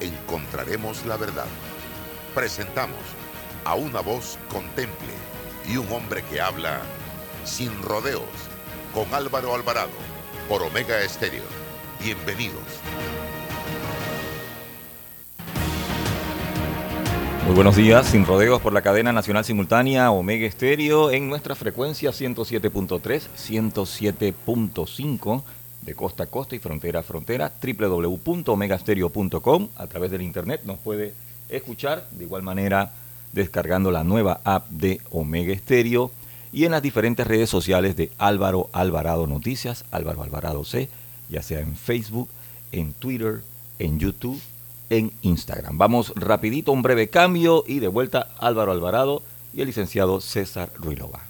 encontraremos la verdad. Presentamos a una voz contemple y un hombre que habla sin rodeos con Álvaro Alvarado por Omega Estéreo. Bienvenidos. Muy buenos días, sin rodeos por la cadena nacional simultánea Omega Estéreo en nuestra frecuencia 107.3, 107.5 de costa a costa y frontera a frontera, www.omegastereo.com. A través del internet nos puede escuchar, de igual manera descargando la nueva app de Omega Stereo y en las diferentes redes sociales de Álvaro Alvarado Noticias, Álvaro Alvarado C, ya sea en Facebook, en Twitter, en YouTube, en Instagram. Vamos rapidito, un breve cambio y de vuelta Álvaro Alvarado y el licenciado César Ruilova.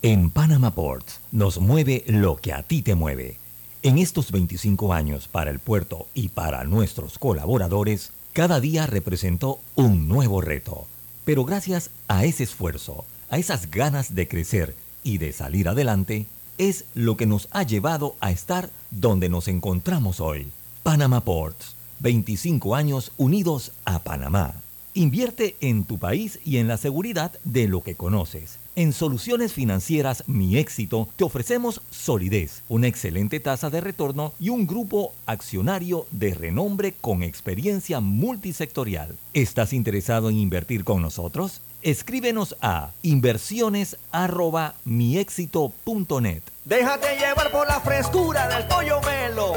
En Panama Ports nos mueve lo que a ti te mueve. En estos 25 años para el puerto y para nuestros colaboradores, cada día representó un nuevo reto. Pero gracias a ese esfuerzo, a esas ganas de crecer y de salir adelante, es lo que nos ha llevado a estar donde nos encontramos hoy. Panama Ports, 25 años unidos a Panamá. Invierte en tu país y en la seguridad de lo que conoces. En Soluciones Financieras Mi Éxito te ofrecemos solidez, una excelente tasa de retorno y un grupo accionario de renombre con experiencia multisectorial. ¿Estás interesado en invertir con nosotros? Escríbenos a inversiones@miexito.net. Déjate llevar por la frescura del pollo melo,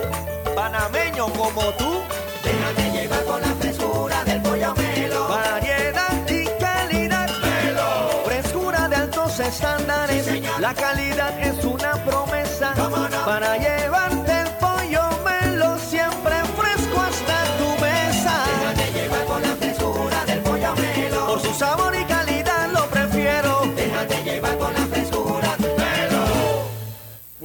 panameño como tú. La calidad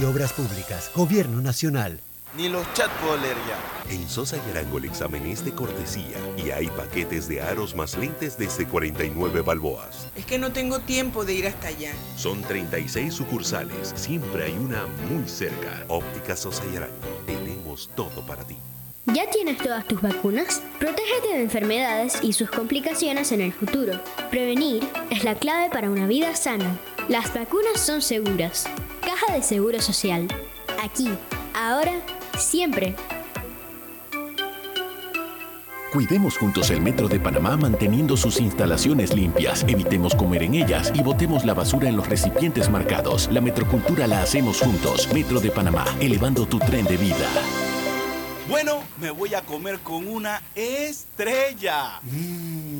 de Obras Públicas, Gobierno Nacional. Ni los chat puedo leer ya. En Sosa y Arango el examen es de cortesía y hay paquetes de aros más lentes desde 49 balboas. Es que no tengo tiempo de ir hasta allá. Son 36 sucursales, siempre hay una muy cerca. Óptica Sosa y Arango, tenemos todo para ti. ¿Ya tienes todas tus vacunas? Protégete de enfermedades y sus complicaciones en el futuro. Prevenir es la clave para una vida sana. Las vacunas son seguras. Caja de Seguro Social. Aquí, ahora, siempre. Cuidemos juntos el Metro de Panamá manteniendo sus instalaciones limpias. Evitemos comer en ellas y botemos la basura en los recipientes marcados. La metrocultura la hacemos juntos. Metro de Panamá, elevando tu tren de vida. Bueno, me voy a comer con una estrella. Mm.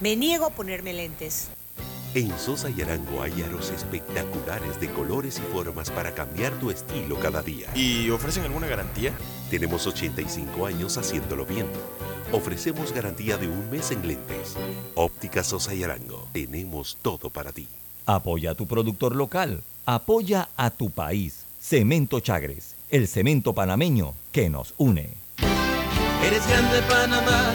Me niego a ponerme lentes. En Sosa y Arango hay aros espectaculares de colores y formas para cambiar tu estilo cada día. ¿Y ofrecen alguna garantía? Tenemos 85 años haciéndolo bien. Ofrecemos garantía de un mes en lentes. Óptica Sosa y Arango. Tenemos todo para ti. Apoya a tu productor local. Apoya a tu país. Cemento Chagres, el cemento panameño que nos une. Eres grande Panamá,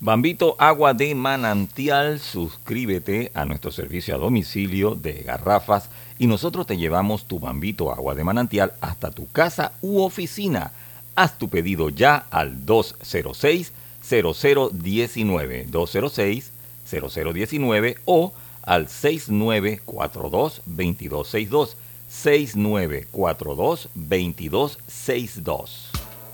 Bambito Agua de Manantial, suscríbete a nuestro servicio a domicilio de garrafas y nosotros te llevamos tu Bambito Agua de Manantial hasta tu casa u oficina. Haz tu pedido ya al 206 0019 206 0019 o al 6942 2262 6942 2262.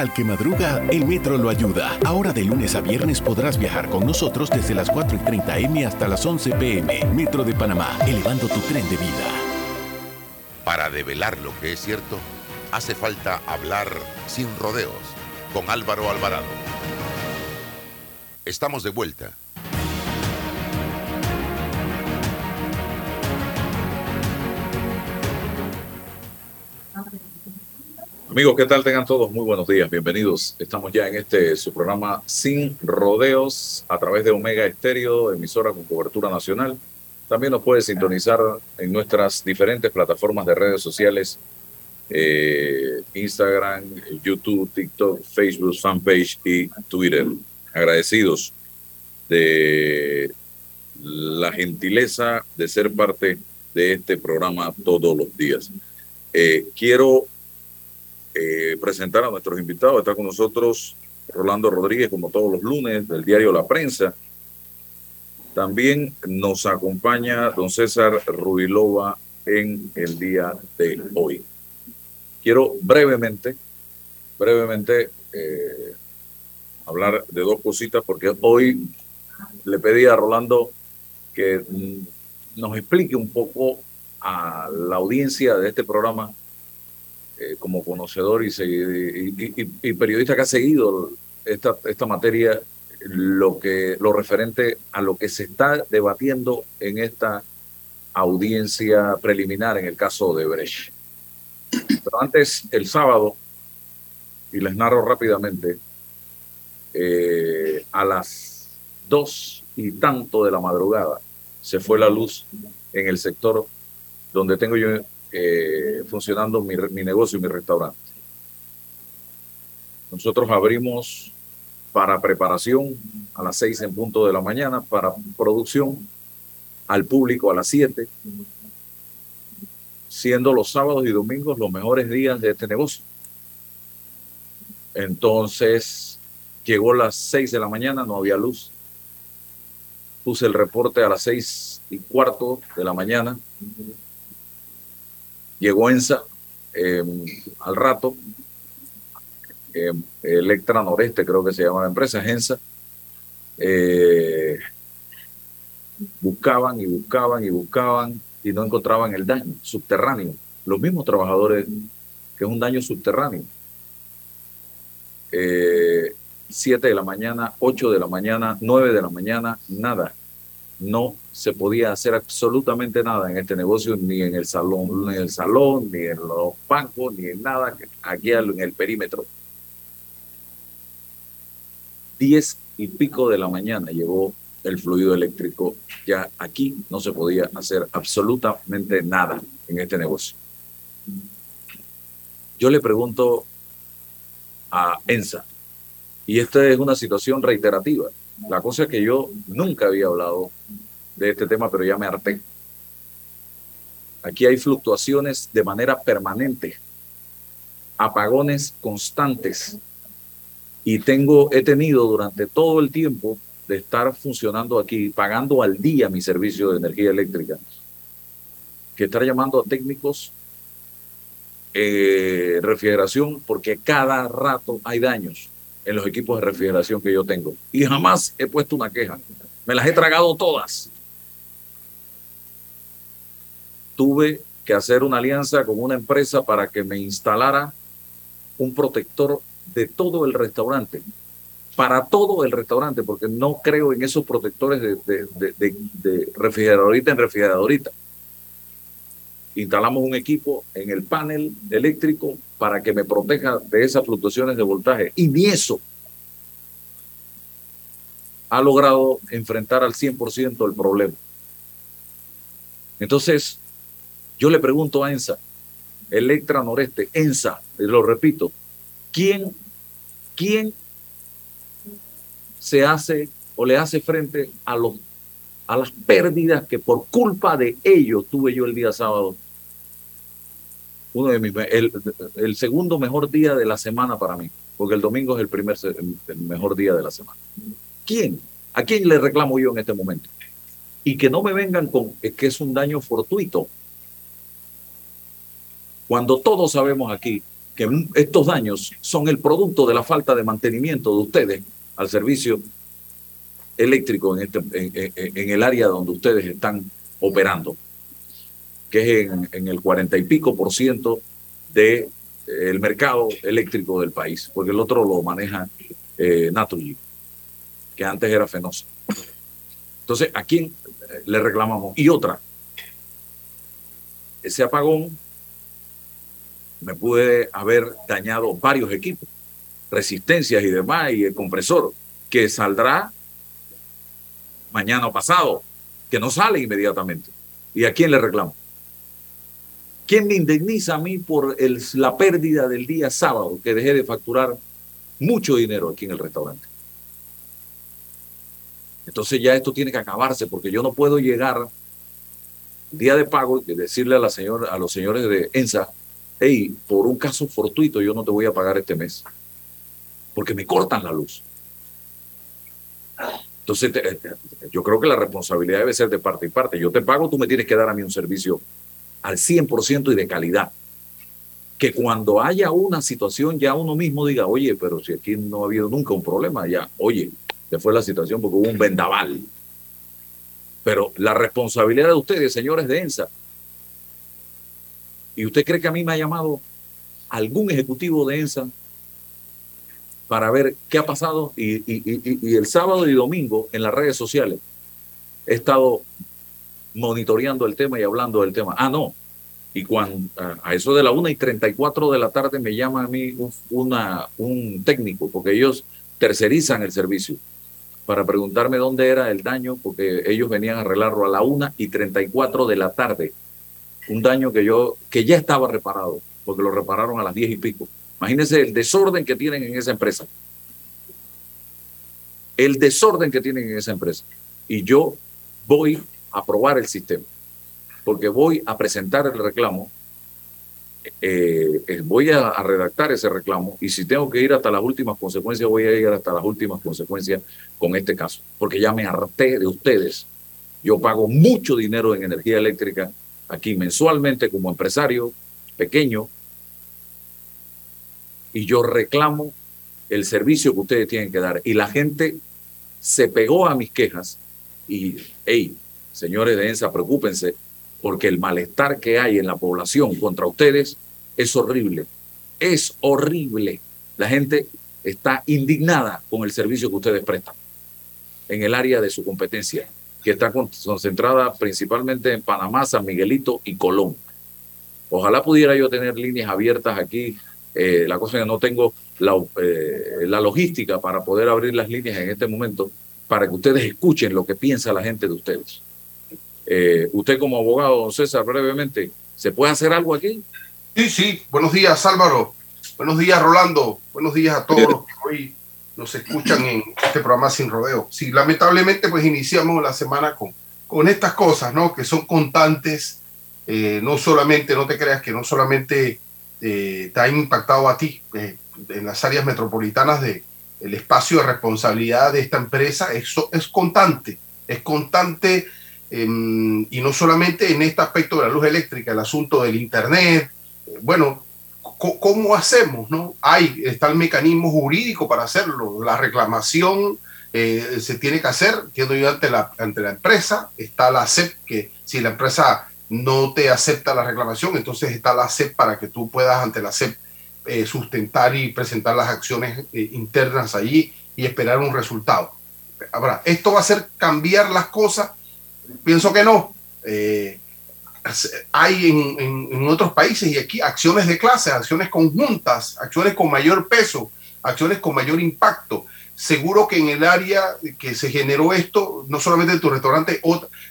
Al que madruga, el metro lo ayuda. Ahora de lunes a viernes podrás viajar con nosotros desde las 4 y 30 M hasta las 11 PM. Metro de Panamá, elevando tu tren de vida. Para develar lo que es cierto, hace falta hablar sin rodeos con Álvaro Alvarado. Estamos de vuelta. Amigos, ¿qué tal? Tengan todos muy buenos días, bienvenidos. Estamos ya en este su programa Sin Rodeos a través de Omega Estéreo, emisora con cobertura nacional. También nos puede sintonizar en nuestras diferentes plataformas de redes sociales, eh, Instagram, YouTube, TikTok, Facebook, fanpage y Twitter. Agradecidos de la gentileza de ser parte de este programa todos los días. Eh, quiero eh, presentar a nuestros invitados. Está con nosotros Rolando Rodríguez, como todos los lunes, del diario La Prensa. También nos acompaña don César Rubilova en el día de hoy. Quiero brevemente, brevemente eh, hablar de dos cositas, porque hoy le pedí a Rolando que mm, nos explique un poco a la audiencia de este programa eh, como conocedor y, y, y, periodista que ha seguido esta, esta materia, lo, que, lo referente a lo que se está debatiendo en esta audiencia preliminar en el caso de Brecht. Pero antes, el sábado, y les narro rápidamente, eh, a las dos y tanto de la madrugada se fue la luz en el sector donde tengo yo eh, funcionando mi, negocio y mi restaurante. Nosotros abrimos para preparación a las seis en punto de la mañana, para producción al público a las siete, siendo los sábados y domingos los mejores días de este negocio. Entonces, Llegó a las 6 de la mañana, no había luz. Puse el reporte a las seis y cuarto de la mañana. Llegó ENSA eh, al rato. Eh, Electra Noreste, creo que se llama la empresa, ENSA. Eh, buscaban y buscaban y buscaban y no encontraban el daño subterráneo. Los mismos trabajadores, que es un daño subterráneo. Eh, 7 de la mañana, 8 de la mañana, 9 de la mañana, nada. No se podía hacer absolutamente nada en este negocio, ni en el salón, ni en el salón, ni en los bancos, ni en nada, aquí en el perímetro. 10 y pico de la mañana llegó el fluido eléctrico. Ya aquí no se podía hacer absolutamente nada en este negocio. Yo le pregunto a ENSA, y esta es una situación reiterativa. La cosa es que yo nunca había hablado de este tema, pero ya me harté. Aquí hay fluctuaciones de manera permanente, apagones constantes. Y tengo, he tenido durante todo el tiempo de estar funcionando aquí, pagando al día mi servicio de energía eléctrica, que estar llamando a técnicos eh, refrigeración porque cada rato hay daños en los equipos de refrigeración que yo tengo. Y jamás he puesto una queja. Me las he tragado todas. Tuve que hacer una alianza con una empresa para que me instalara un protector de todo el restaurante. Para todo el restaurante, porque no creo en esos protectores de, refrigeradorita en refrigeradorita. Instalamos un equipo en el panel eléctrico para que me proteja de esas fluctuaciones de voltaje. Y ni eso ha logrado enfrentar al 100% el problema. Entonces, yo le pregunto a ENSA, Electra Noreste, ENSA, lo repito, ¿quién, quién se hace o le hace frente a, los, a las pérdidas que por culpa de ellos tuve yo el día sábado uno de mis, el, segundo mejor día de la semana para mí, porque el domingo es el primer el mejor día de la semana. ¿Quién? ¿A quién le reclamo yo en este momento? Y que no me vengan con es que es un daño fortuito. Cuando todos sabemos aquí que estos daños son el producto de la falta de mantenimiento de ustedes al servicio eléctrico en, este, en, el área donde ustedes están operando que es en, el cuarenta y pico por ciento del de, eh, mercado eléctrico del país, porque el otro lo maneja eh, Naturgy, que antes era Fenosa. Entonces, ¿a quién le reclamamos? Y otra, ese apagón me puede haber dañado varios equipos, resistencias y demás, y el compresor, que saldrá mañana o pasado, que no sale inmediatamente. ¿Y a quién le reclamo? ¿Quién me indemniza a mí por la pérdida del día sábado que dejé de facturar mucho dinero aquí en el restaurante? Entonces ya esto tiene que acabarse porque yo no puedo llegar día de pago y decirle a, la señora, a los señores de ENSA, hey, por un caso fortuito yo no te voy a pagar este mes porque me cortan la luz. Entonces, yo creo que la responsabilidad debe ser de parte y parte. Yo te pago, tú me tienes que dar a mí un servicio al 100% y de calidad. Que cuando haya una situación ya uno mismo diga, oye, pero si aquí no ha habido nunca un problema, ya, oye, ya fue la situación porque hubo un vendaval. Pero la responsabilidad de ustedes, señores de ENSA, ¿y usted cree que a mí me ha llamado algún ejecutivo de ENSA para ver qué ha pasado? Y, el sábado y domingo en las redes sociales he estado monitoreando el tema y hablando del tema. Ah, no. Y cuando a eso de la 1 y 34 de la tarde me llama a mí un técnico, porque ellos tercerizan el servicio, para preguntarme dónde era el daño, porque ellos venían a arreglarlo a la 1 y 34 de la tarde. Un daño que yo, que ya estaba reparado, porque lo repararon a las 10 y pico. Imagínense el desorden que tienen en esa empresa. El desorden que tienen en esa empresa. Y yo voy aprobar el sistema, porque voy a presentar el reclamo eh, eh, voy a, a redactar ese reclamo y si tengo que ir hasta las últimas consecuencias, voy a ir hasta las últimas consecuencias con este caso, porque ya me harté de ustedes. Yo pago mucho dinero en energía eléctrica aquí mensualmente como empresario pequeño y yo reclamo el servicio que ustedes tienen que dar. Y la gente se pegó a mis quejas y, hey, señores de ENSA, preocúpense, porque el malestar que hay en la población contra ustedes es horrible. Es horrible. La gente está indignada con el servicio que ustedes prestan en el área de su competencia, que está concentrada principalmente en Panamá, San Miguelito y Colón. Ojalá pudiera yo tener líneas abiertas aquí. Eh, la cosa es que no tengo la, eh, la logística para poder abrir las líneas en este momento para que ustedes escuchen lo que piensa la gente de ustedes. Eh, usted como abogado, don César, brevemente, ¿se puede hacer algo aquí? Sí, sí. Buenos días, Álvaro. Buenos días, Rolando. Buenos días a todos los que hoy nos escuchan en este programa Sin Rodeo. Sí, lamentablemente, pues iniciamos la semana con, con estas cosas, ¿no? Que son constantes. No solamente, no te creas que no solamente eh, te ha impactado a ti eh, en las áreas metropolitanas de espacio de responsabilidad de esta empresa, eso es constante, es constante em, y no solamente en este aspecto de la luz eléctrica, el asunto del internet, bueno, ¿cómo hacemos? No? Hay, está el mecanismo jurídico para hacerlo. La reclamación eh, se tiene que hacer, entiendo yo, ante la, ante la empresa. Está la CEP, que si la empresa no te acepta la reclamación, entonces está la CEP para que tú puedas ante la CEP eh, sustentar y presentar las acciones eh, internas allí y esperar un resultado. Ahora, ¿esto va a hacer cambiar las cosas? Pienso que no. Eh, hay en, en, otros países y aquí acciones de clase, acciones conjuntas, acciones con mayor peso, acciones con mayor impacto. Seguro que en el área que se generó esto, no solamente en tu restaurante,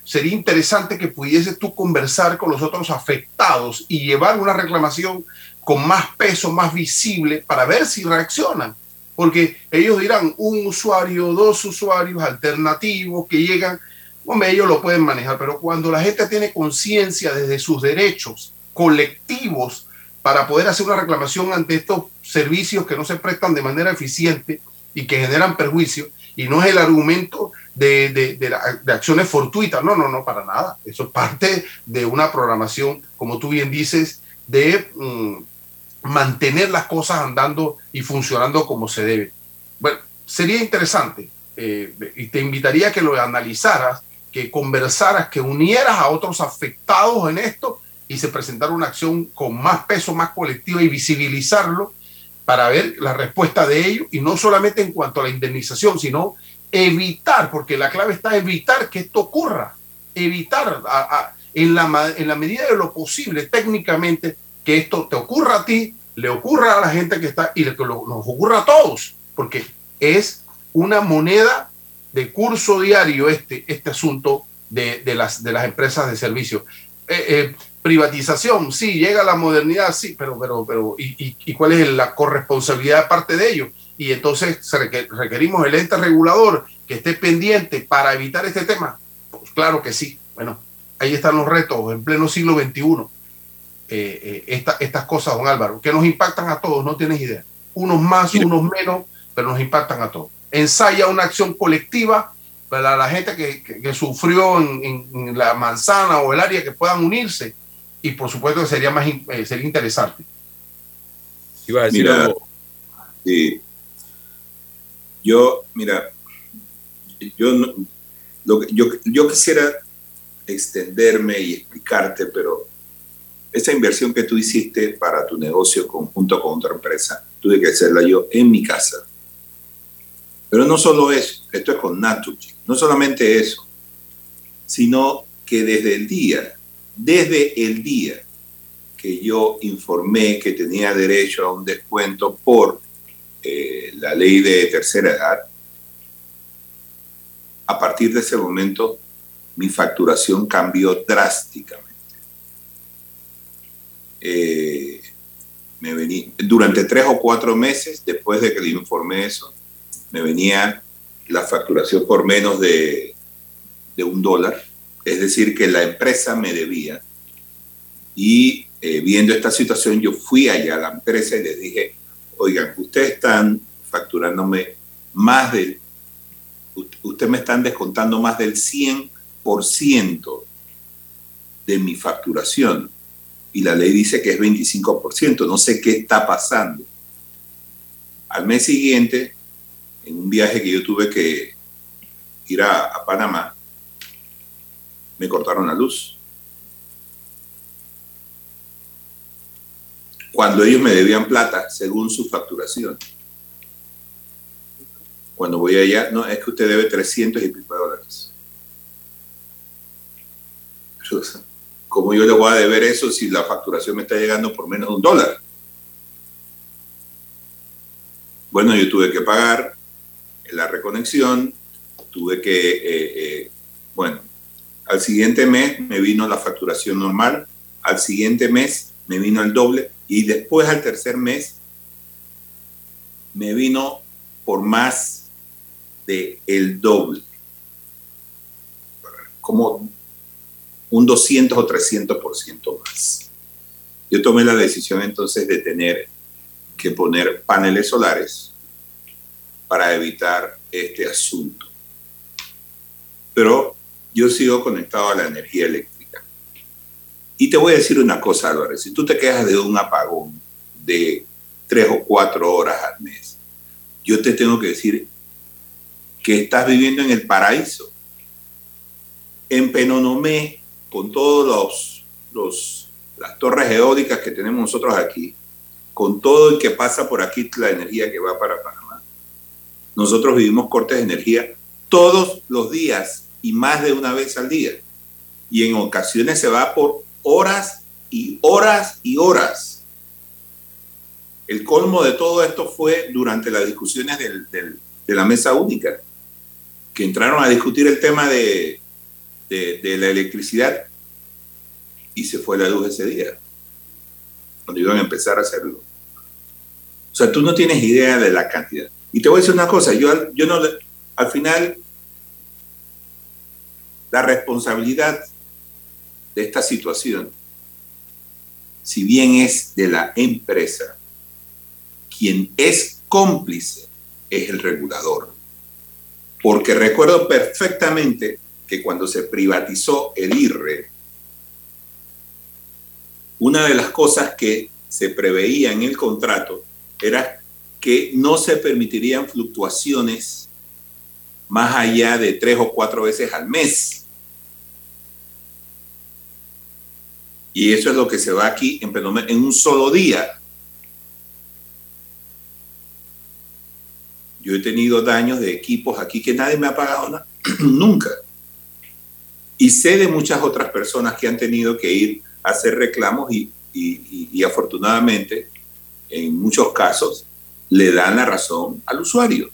sería interesante que pudieses tú conversar con los otros afectados y llevar una reclamación con más peso, más visible, para ver si reaccionan. Porque ellos dirán un usuario, dos usuarios alternativos que llegan Hombre, ellos lo pueden manejar, pero cuando la gente tiene conciencia desde sus derechos colectivos para poder hacer una reclamación ante estos servicios que no se prestan de manera eficiente y que generan perjuicio, y no es el argumento de, de, acciones fortuitas, no, no, no, para nada. Eso es parte de una programación, como tú bien dices, de mm, mantener las cosas andando y funcionando como se debe. Bueno, sería interesante eh, y te invitaría a que lo analizaras que conversaras, que unieras a otros afectados en esto y se presentara una acción con más peso, más colectiva y visibilizarlo para ver la respuesta de ellos y no solamente en cuanto a la indemnización, sino evitar, porque la clave está evitar que esto ocurra, evitar en, la, en la medida de lo posible técnicamente que esto te ocurra a ti, le ocurra a la gente que está y que nos ocurra a todos, porque es una moneda de curso diario este, este asunto de, de, las, de las empresas de servicio. Eh, eh, privatización, sí, llega la modernidad, sí, pero, pero, pero ¿y, y, cuál es la corresponsabilidad de parte de ellos? Y entonces requerimos el ente regulador que esté pendiente para evitar este tema. Pues claro que sí. Bueno, ahí están los retos en pleno siglo XXI. Eh, esta, estas cosas, don Álvaro, que nos impactan a todos, no tienes idea. Unos más, unos menos, pero nos impactan a todos ensaya una acción colectiva para la gente que, que, sufrió en, en, la manzana o el área que puedan unirse y por supuesto que sería más eh, sería interesante. Iba a decir mira, algo. Sí. Yo, mira, yo, lo, yo, yo quisiera extenderme y explicarte, pero esa inversión que tú hiciste para tu negocio conjunto con otra empresa, tuve que hacerla yo en mi casa pero no solo eso, esto es con Naturgy, no solamente eso, sino que desde el día, desde el día que yo informé que tenía derecho a un descuento por eh, la ley de tercera edad, a partir de ese momento mi facturación cambió drásticamente. Eh, me durante tres o cuatro meses después de que le informé eso, me venía la facturación por menos de, de un dólar, es decir, que la empresa me debía y eh, viendo esta situación, yo fui allá a la empresa y les dije, oigan, ustedes están facturándome más del, ustedes me están descontando más del 100% de mi facturación. Y la ley dice que es 25%. No sé qué está pasando. Al mes siguiente, en un viaje que yo tuve que ir a, a Panamá, me cortaron la luz. Cuando ellos me debían plata según su facturación. Cuando voy allá, no, es que usted debe 300 y pico de dólares. ¿Cómo yo le voy a deber eso si la facturación me está llegando por menos de un dólar? Bueno, yo tuve que pagar la reconexión, tuve que, eh, eh, bueno, al siguiente mes me vino la facturación normal, al siguiente mes me vino el doble y después al tercer mes me vino por más de el doble. Como un 200 o 300% más. Yo tomé la decisión entonces de tener que poner paneles solares para evitar este asunto. Pero yo sigo conectado a la energía eléctrica. Y te voy a decir una cosa, Álvarez, si tú te quejas de un apagón de tres o cuatro horas al mes, yo te tengo que decir que estás viviendo en el paraíso. En Penonomé, con todos los, las torres eólicas que tenemos nosotros aquí, con todo el que pasa por aquí, la energía que va para Panamá, nosotros vivimos cortes de energía todos los días y más de una vez al día. Y en ocasiones se va por horas y horas y horas. El colmo de todo esto fue durante las discusiones de la mesa única, que entraron a discutir el tema de, la electricidad y se fue la luz ese día, cuando iban a empezar a hacerlo. O sea, tú no tienes idea de la cantidad. Y te voy a decir una cosa, yo, yo no, al final la responsabilidad de esta situación, si bien es de la empresa, quien es cómplice es el regulador. Porque recuerdo perfectamente que cuando se privatizó el IRRE, una de las cosas que se preveía en el contrato era que no se permitirían fluctuaciones más allá de tres o cuatro veces al mes. Y eso es lo que se va aquí en, en un solo día. Yo he tenido daños de equipos aquí que nadie me ha pagado nunca. Y sé de muchas otras personas que han tenido que ir a hacer reclamos y, y afortunadamente, en muchos casos, le dan la razón al usuario.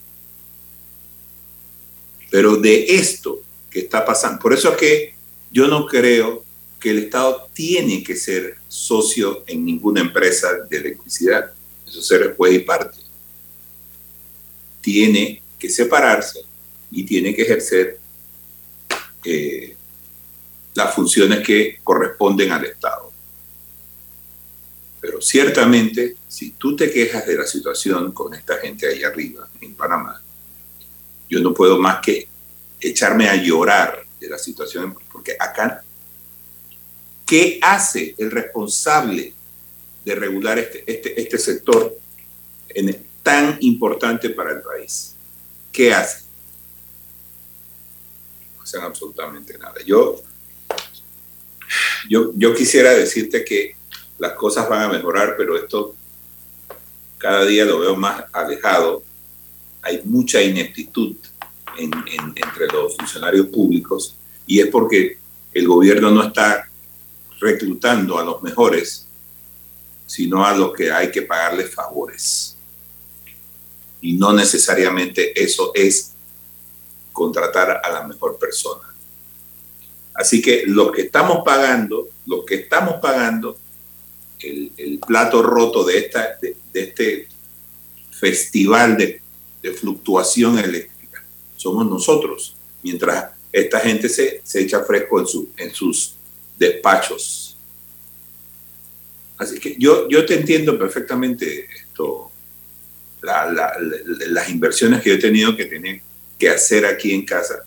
Pero de esto que está pasando, por eso es que yo no creo que el Estado tiene que ser socio en ninguna empresa de electricidad. Eso se después y parte. Tiene que separarse y tiene que ejercer eh, las funciones que corresponden al Estado. Pero ciertamente, si tú te quejas de la situación con esta gente ahí arriba, en Panamá, yo no puedo más que echarme a llorar de la situación, porque acá ¿Qué hace el responsable de regular este, este, este sector tan importante para el país? ¿Qué hace? No hacen absolutamente nada. Yo, yo, yo quisiera decirte que las cosas van a mejorar, pero esto cada día lo veo más alejado. Hay mucha ineptitud entre los funcionarios públicos y es porque el gobierno no está reclutando a los mejores, sino a los que hay que pagarles favores. Y no necesariamente eso es contratar a la mejor persona. Así que lo que estamos pagando, lo que estamos pagando, el, plato roto de, esta, de, este festival de, fluctuación eléctrica, somos nosotros, mientras esta gente se, se echa fresco en, su, en sus despachos. Así que yo, yo te entiendo perfectamente esto, la- la- la- las inversiones que yo he tenido que tener que hacer aquí en casa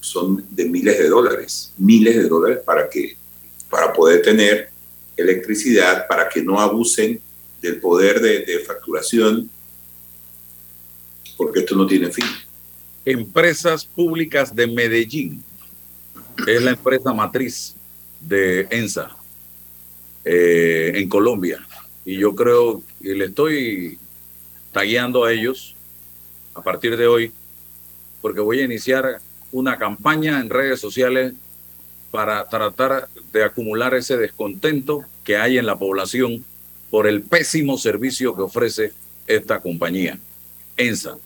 son de miles de dólares, miles de dólares para que para poder tener electricidad, para que no abusen del poder de, de facturación, porque esto no tiene fin. Empresas Públicas de Medellín es la empresa matriz de ENSA eh, en Colombia. Y yo creo que le estoy tagueando a ellos a partir de hoy, porque voy a iniciar una campaña en redes sociales para tratar de acumular ese descontento que hay en la población por el pésimo servicio que ofrece esta compañía, ENSA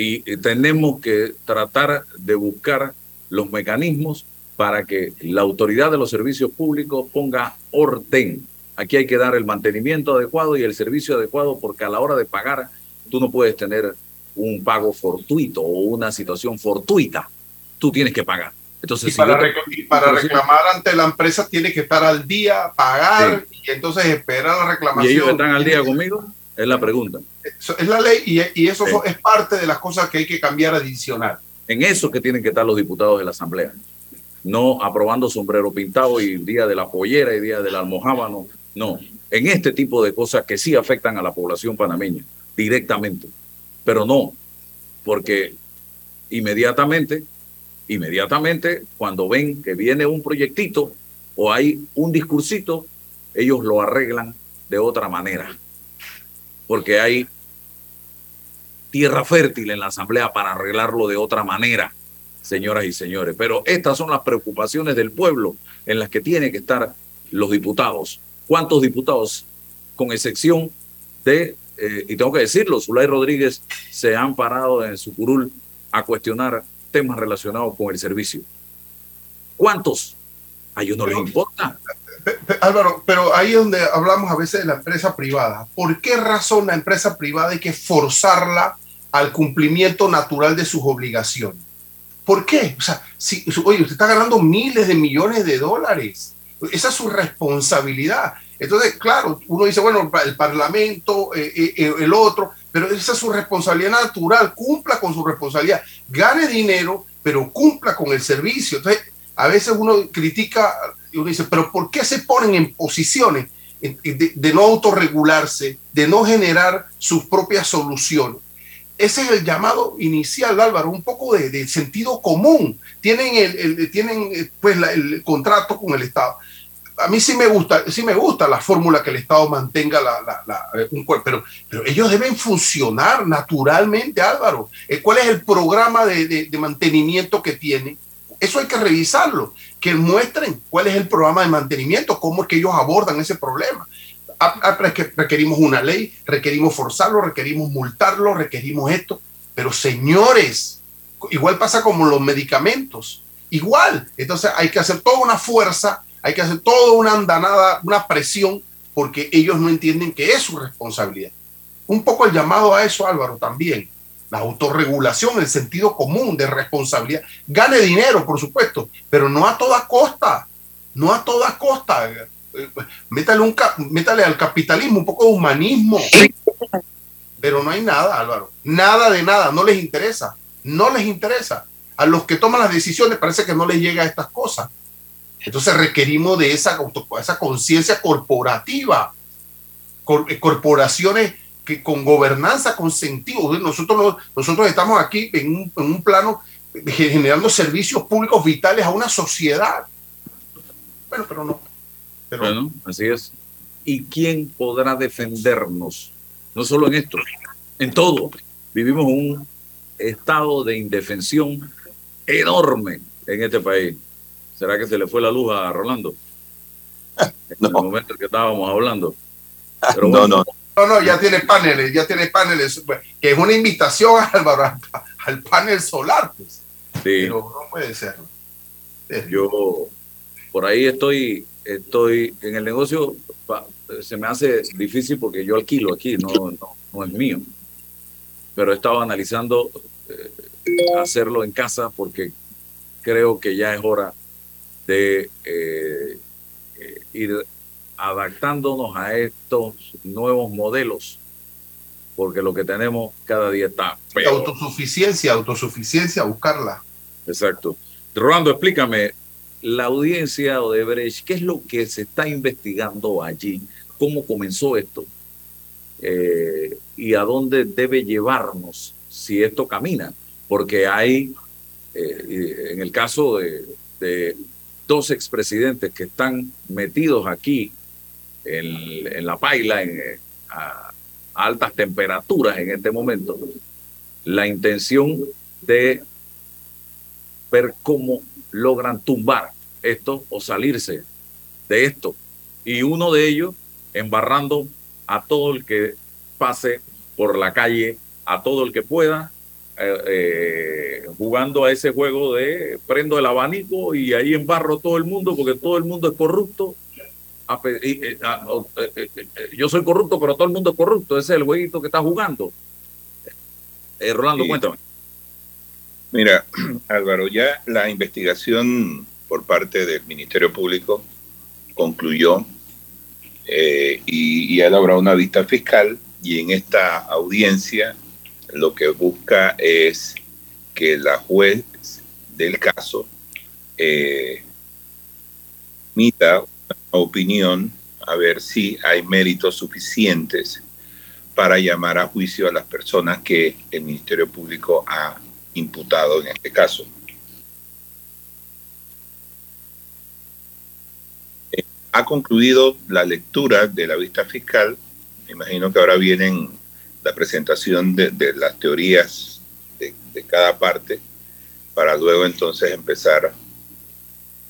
y tenemos que tratar de buscar los mecanismos para que la autoridad de los servicios públicos ponga orden. Aquí hay que dar el mantenimiento adecuado y el servicio adecuado porque a la hora de pagar tú no puedes tener un pago fortuito o una situación fortuita. Tú tienes que pagar. Entonces, Y si para, te- y reclamar ante la empresa tiene que estar al día, pagar y entonces esperar la ¿Y reclamación. ellos están al día conmigo? Es la pregunta. Es la ley y, y eso Sí. es parte de las cosas que hay que cambiar adicional. En eso que tienen que estar los diputados de la Asamblea. No aprobando sombrero pintado y día de la pollera y día del almohábano. No. En este tipo de cosas que sí afectan a la población panameña directamente. Pero no, porque inmediatamente, inmediatamente, cuando ven que viene un proyectito o hay un discursito, ellos lo arreglan de otra manera. Porque hay tierra fértil en la Asamblea para arreglarlo de otra manera, señoras y señores. Pero estas son las preocupaciones del pueblo en las que tienen que estar los diputados. ¿Cuántos diputados, con excepción de, eh, y tengo que decirlo, Zulay Rodríguez, se han parado en su curul a cuestionar temas relacionados con el servicio? ¿Cuántos? A ellos no les importa. Álvaro, pero ahí es donde hablamos a veces de la empresa privada. ¿Por qué razón la empresa privada hay que forzarla al cumplimiento natural de sus obligaciones? ¿Por qué? O sea, si, oye, usted está ganando miles de millones de dólares. Esa es su responsabilidad. Entonces, claro, uno dice, bueno, el Parlamento, eh, eh, eh, el otro, pero esa es su responsabilidad natural. Cumpla con su responsabilidad. Gane dinero, pero cumpla con el servicio. Entonces, a veces uno critica y uno dice, pero ¿por qué se ponen en posiciones de, no autorregularse, de no generar sus propias soluciones? Ese es el llamado inicial, Álvaro, un poco de, sentido común. Tienen, el, tienen eh, pues, el contrato con el Estado. A mí sí me gusta, sí me gusta la fórmula que el Estado mantenga eh, un cuerpo, pero, pero ellos deben funcionar naturalmente, Álvaro. Eh, ¿Cuál es el programa de, de- de mantenimiento que tienen? Eso hay que revisarlo, que muestren cuál es el programa de mantenimiento, cómo es que ellos abordan ese problema. Ah, ah, requerimos una ley, requerimos forzarlo, requerimos multarlo, requerimos esto. Pero señores, igual pasa como los medicamentos, igual. Entonces hay que hacer toda una fuerza, hay que hacer toda una andanada, una presión, porque ellos no entienden que es su responsabilidad. Un poco el llamado a eso, Álvaro, también. La autorregulación, el sentido común de responsabilidad. Gane dinero, por supuesto, pero no a toda costa. No a toda costa. Métale, un, métale al capitalismo un poco de humanismo. Pero no hay nada, Álvaro. Nada de nada. No les interesa. No les interesa. A los que toman las decisiones parece que no les llega a estas cosas. Entonces requerimos de esa, esa conciencia corporativa. Cor- eh, corporaciones que con gobernanza, con sentido. Nosotros, no- nosotros estamos aquí en un, en un plano generando servicios públicos vitales a una sociedad. Bueno, pero no. Bueno, así es. ¿Y quién podrá defendernos? No solo en esto, en todo. Vivimos un estado de indefensión enorme en este país. ¿Será que se le fue la luz a Rolando? En el momento en que estábamos hablando. Pero bueno, no. No, no, ya tiene paneles, ya tiene paneles, que es una invitación, Álvaro, al, al panel solar, pues. Sí. Pero no puede ser. Yo por ahí estoy, estoy en el negocio, se me hace difícil porque yo alquilo aquí, no, no, no es mío. Pero he estado analizando eh, hacerlo en casa porque creo que ya es hora de eh, ir adaptándonos a estos nuevos modelos, porque lo que tenemos cada día está peor. Autosuficiencia, autosuficiencia, buscarla. Exacto. Rolando, explícame, la audiencia de Brecht, ¿qué es lo que se está investigando allí? ¿Cómo comenzó esto? Eh, ¿Y a dónde debe llevarnos si esto camina? Porque hay, eh, en el caso de, de dos expresidentes que están metidos aquí en, la paila en, a, altas temperaturas en este momento, la intención de ver cómo logran tumbar esto o salirse de esto. Y uno de ellos embarrando a todo el que pase por la calle, a todo el que pueda, eh, eh, jugando a ese juego de prendo el abanico y ahí embarro todo el mundo porque todo el mundo es corrupto. Eh, yo soy corrupto, pero todo el mundo es corrupto. Ese es el jueguito que está jugando. Rolando, cuéntame. Mira, Álvaro, ya la investigación por parte del Ministerio Público concluyó y, y ha elaborado una vista fiscal y en esta audiencia lo que busca es que la juez del caso eh, emita una opinión a ver si hay méritos suficientes para llamar a juicio a las personas que el Ministerio Público ha imputado en este caso. Eh, ha concluido la lectura de la vista fiscal. Me imagino que ahora vienen la presentación de, las teorías de, cada parte para luego entonces empezar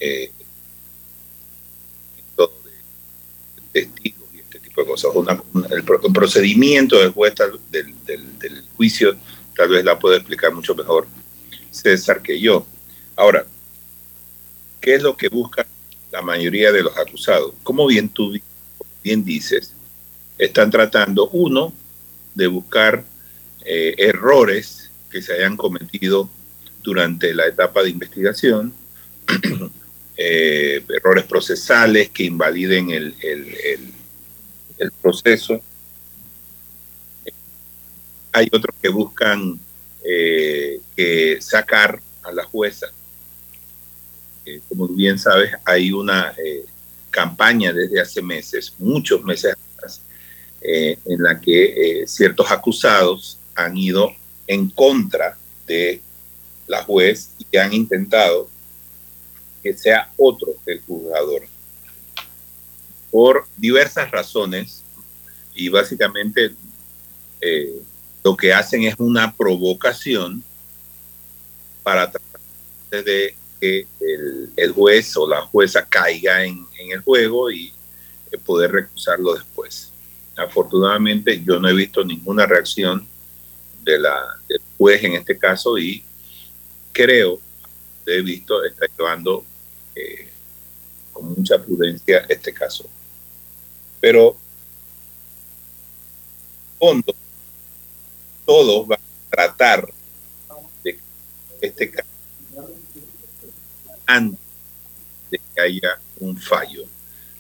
eh, testigos y este tipo de cosas. el, procedimiento del juez del, del, juicio tal vez la puede explicar mucho mejor César que yo. Ahora, ¿qué es lo que busca la mayoría de los acusados? Como bien tú bien dices, están tratando, uno, de buscar eh, errores que se hayan cometido durante la etapa de investigación, eh, errores procesales que invaliden el, el, proceso. Hay otros que buscan eh, sacar a la jueza. como bien sabes, hay una campaña desde hace meses, muchos meses eh, en la que eh, ciertos acusados han ido en contra de la juez y han intentado sea otro el juzgador. Por diversas razones y básicamente eh, lo que hacen es una provocación para tratar de que el, juez o la jueza caiga en, el juego y poder recusarlo después. Afortunadamente yo no he visto ninguna reacción de la, del juez en este caso y creo, he visto, está llevando eh, con mucha prudencia este caso. Pero fondo, todos van a tratar de este caso antes de que haya un fallo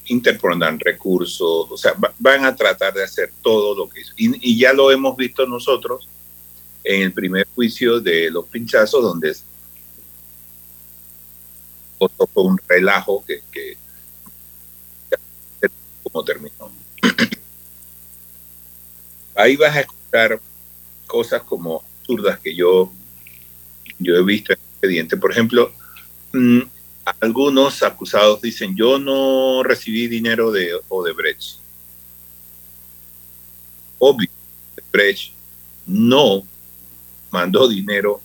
interpondrán recursos, o sea, van a tratar de hacer todo lo que hizo. Y, ya lo hemos visto nosotros en el primer juicio de los pinchazos, donde fue un relajo que, que como terminó. Ahí vas a escuchar cosas como absurdas que yo, yo he visto en el expediente. Por ejemplo, mm, algunos acusados dicen, yo no recibí dinero de Odebrecht. Obvio, Odebrecht no mandó dinero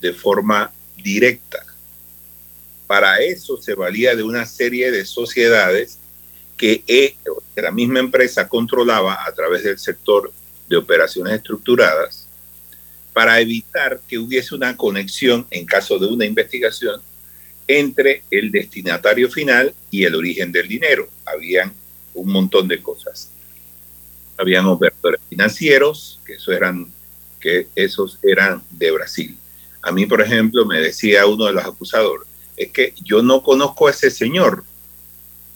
de forma directa. Para eso se valía de una serie de sociedades que e, la misma empresa controlaba a través del sector de operaciones estructuradas para evitar que hubiese una conexión en caso de una investigación entre el destinatario final y el origen del dinero. Habían un montón de cosas. Habían operadores financieros, que, eso eran, que esos eran de Brasil. A mí, por ejemplo, me decía uno de los acusadores, es que yo no conozco a ese señor.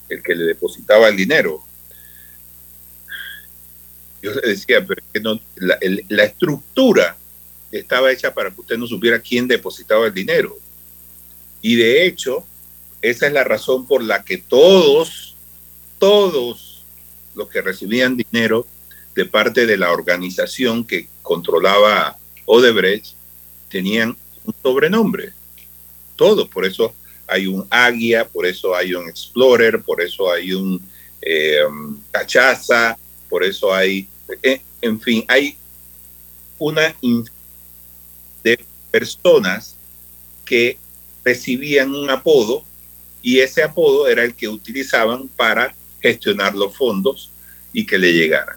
el que le depositaba el dinero. Yo le decía, pero es que no, la, la estructura estaba hecha para que usted no supiera quién depositaba el dinero. Y de hecho, esa es la razón por la que todos, todos los que recibían dinero de parte de la organización que controlaba Odebrecht tenían un sobrenombre. Todos, por eso hay un Águia, por eso hay un Explorer, por eso hay un eh, Cachaza, por eso hay, eh, en fin, hay una de personas que recibían un apodo y ese apodo era el que utilizaban para gestionar los fondos y que le llegaran.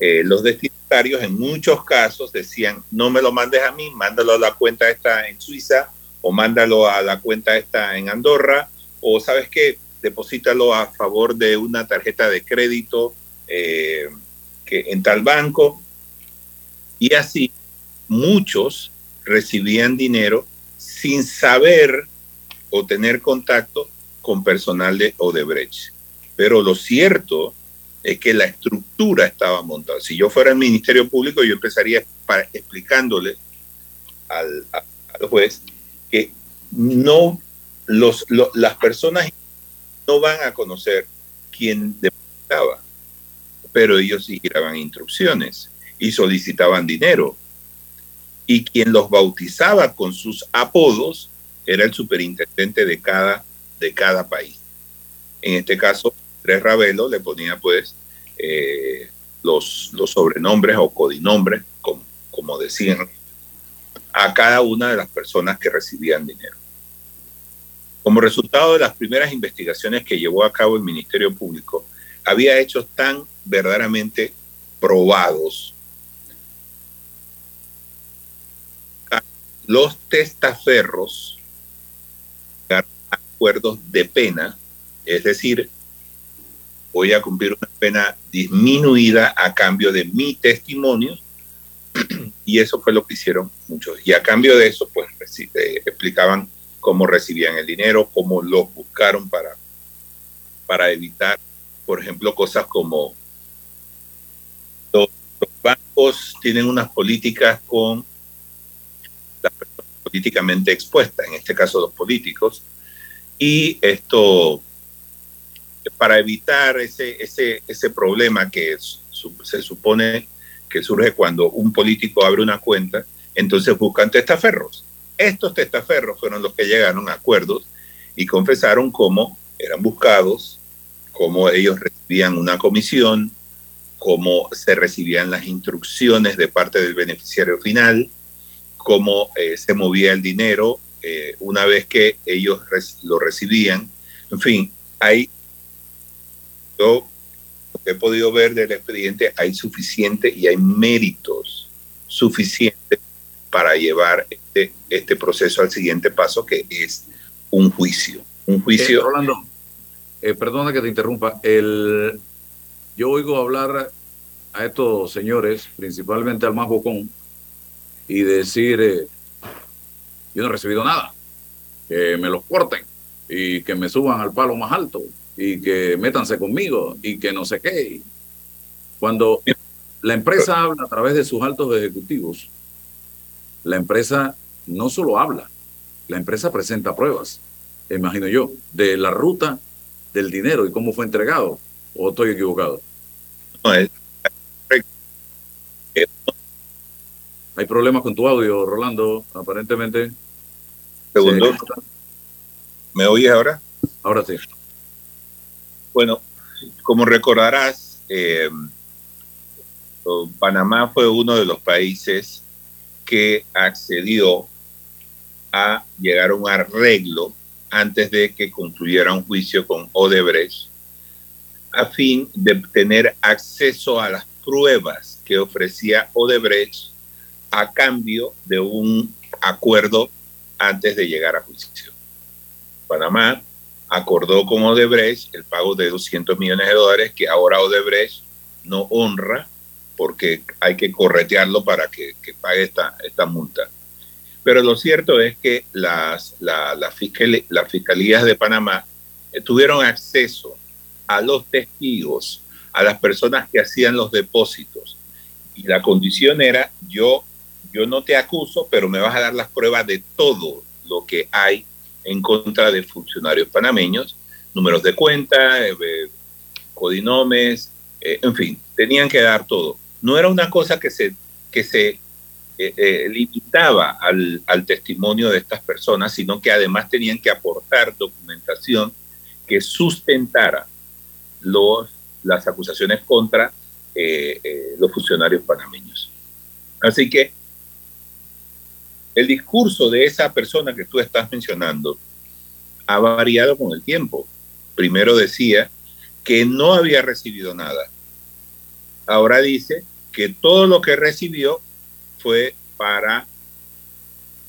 Eh, los destinatarios en muchos casos decían, no me lo mandes a mí, mándalo a la cuenta esta en Suiza o mándalo a la cuenta esta en Andorra o sabes qué, deposítalo a favor de una tarjeta de crédito eh, que en tal banco. Y así muchos recibían dinero sin saber o tener contacto con personal de Odebrecht. Pero lo cierto es que la estructura estaba montada. Si yo fuera el Ministerio Público, yo empezaría explicándole al, juez que no los, las personas no van a conocer quién depositaba, pero ellos sí daban instrucciones y solicitaban dinero y quien los bautizaba con sus apodos era el superintendente de cada, de cada país. En este caso, Andrés Ravelo le ponía pues eh, los, los, sobrenombres o codinombres, como, como decían, a cada una de las personas que recibían dinero. Como resultado de las primeras investigaciones que llevó a cabo el Ministerio Público, había hechos tan verdaderamente probados los testaferros acuerdos de pena, es decir, voy a cumplir una pena disminuida a cambio de mi testimonio, y eso fue lo que hicieron muchos. Y a cambio de eso, pues eh, explicaban cómo recibían el dinero, cómo lo buscaron para, para evitar, por ejemplo, cosas como los bancos tienen unas políticas con las personas políticamente expuestas, en este caso los políticos, y esto, para evitar ese, ese, ese problema que se supone que surge cuando un político abre una cuenta, entonces buscan testaferros. Estos testaferros fueron los que llegaron a acuerdos y confesaron cómo eran buscados, cómo ellos recibían una comisión, cómo se recibían las instrucciones de parte del beneficiario final, cómo eh, se movía el dinero eh, una vez que ellos lo recibían. En fin, hay, yo he podido ver del expediente, hay suficiente y hay méritos suficientes para llevar este, este proceso al siguiente paso, que es un juicio. Un juicio. Eh, Rolando, perdona que te interrumpa. El, yo oigo hablar a estos señores, principalmente al más bocón, y decir, eh, yo no he recibido nada, que me los corten y que me suban al palo más alto y que métanse conmigo y que no sé qué. Cuando la empresa habla a través de sus altos ejecutivos, la empresa no solo habla, la empresa presenta pruebas, imagino yo, de la ruta del dinero y cómo fue entregado. ¿O estoy equivocado? No, es, Hay problemas con tu audio, Rolando, aparentemente. Segundo. ¿Me oyes ahora? Ahora sí. Bueno, como recordarás, eh, Panamá fue uno de los países que accedió a llegar a un arreglo antes de que concluyera un juicio con Odebrecht a fin de tener acceso a las pruebas que ofrecía Odebrecht a cambio de un acuerdo antes de llegar a juicio. Panamá acordó con Odebrecht el pago de 200 millones de dólares que ahora Odebrecht no honra porque hay que corretearlo para que, pague esta, esta multa. Pero lo cierto es que las, la, las fiscalías de Panamá tuvieron acceso a los testigos, a las personas que hacían los depósitos. Y la condición era, yo, yo no te acuso, pero me vas a dar las pruebas de todo lo que hay en contra de funcionarios panameños, números de cuenta, eh, eh, codinomes, eh, en fin, tenían que dar todo. No era una cosa que se, que se limitaba al, al testimonio de estas personas, sino que además tenían que aportar documentación que sustentara los, las acusaciones contra los funcionarios panameños. Así que el discurso de esa persona que tú estás mencionando ha variado con el tiempo. Primero decía que no había recibido nada. Ahora dice que todo lo que recibió fue para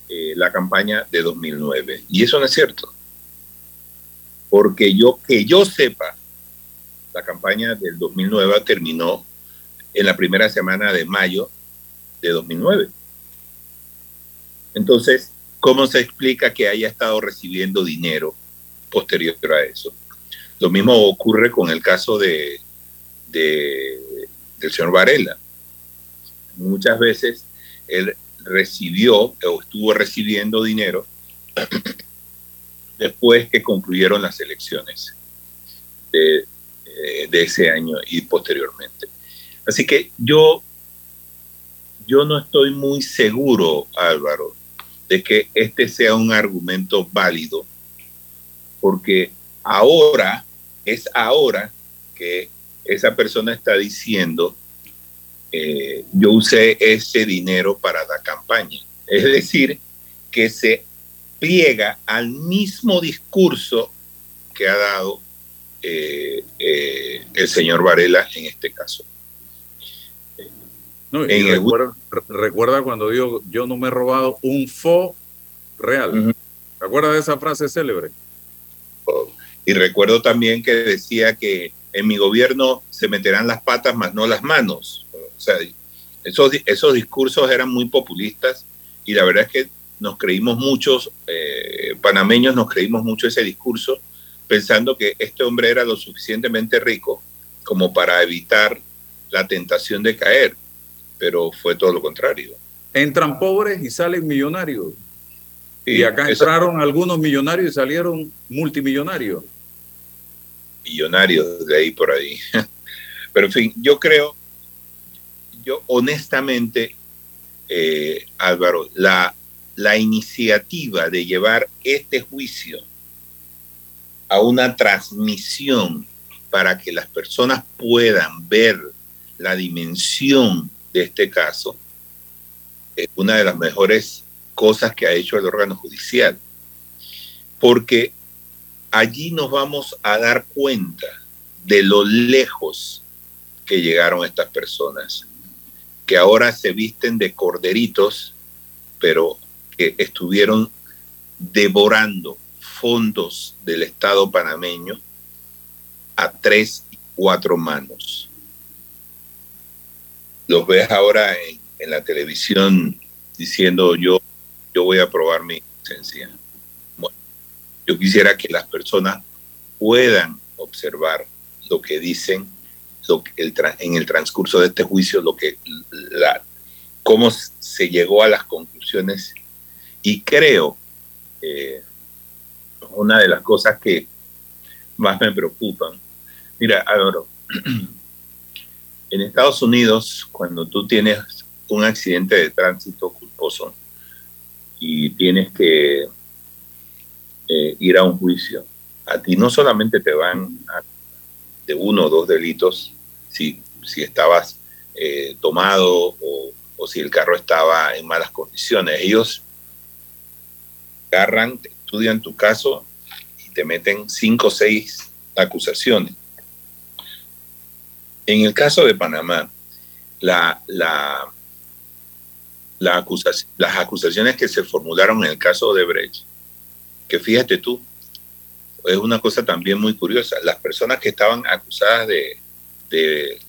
eh, la campaña de 2009. Y eso no es cierto. Porque yo, que yo sepa, la campaña del 2009 terminó en la primera semana de mayo de 2009. Entonces, ¿cómo se explica que haya estado recibiendo dinero posterior a eso? Lo mismo ocurre con el caso de, del señor Varela. Muchas veces él recibió o estuvo recibiendo dinero después que concluyeron las elecciones de, eh, de, ese año y posteriormente. Así que yo, yo no estoy muy seguro, Álvaro, de que este sea un argumento válido, porque ahora, es ahora que esa persona está diciendo, eh, yo usé ese dinero para la campaña. Es decir, que se pliega al mismo discurso que ha dado eh, eh, el señor Varela en este caso. No, recuerda, cuando digo yo no me he robado un fo real. ¿Te acuerdas de esa frase célebre? Y recuerdo también que decía que en mi gobierno se meterán las patas, más no las manos. O sea, esos, esos discursos eran muy populistas y la verdad es que nos creímos muchos, eh, panameños nos creímos mucho ese discurso, pensando que este hombre era lo suficientemente rico como para evitar la tentación de caer pero fue todo lo contrario. Entran pobres y salen millonarios. Y, acá entraron algunos millonarios y salieron multimillonarios. Millonarios de ahí por ahí. Pero en fin, yo creo, yo honestamente, eh, Álvaro, la, la iniciativa de llevar este juicio a una transmisión para que las personas puedan ver la dimensión este caso es una de las mejores cosas que ha hecho el órgano judicial, porque allí nos vamos a dar cuenta de lo lejos que llegaron estas personas, que ahora se visten de corderitos, pero que estuvieron devorando fondos del Estado panameño a tres y cuatro manos los ves ahora en, la televisión diciendo yo, yo voy a probar mi licencia. Yo quisiera que las personas puedan observar lo que dicen en el transcurso de este juicio, lo que la, cómo se llegó a las conclusiones y creo eh, una de las cosas que más me preocupan. Mira, Álvaro, en Estados Unidos, cuando tú tienes un accidente de tránsito culposo y tienes que eh, ir a un juicio, a ti no solamente te van de uno o dos delitos si, si estabas eh, tomado o, o, si el carro estaba en malas condiciones. Ellos agarran, estudian tu caso y te meten cinco o seis acusaciones. En el caso de Panamá, la, la, la las acusaciones que se formularon en el caso de Brecht, que fíjate tú, es una cosa también muy curiosa. Las personas que estaban acusadas de, de,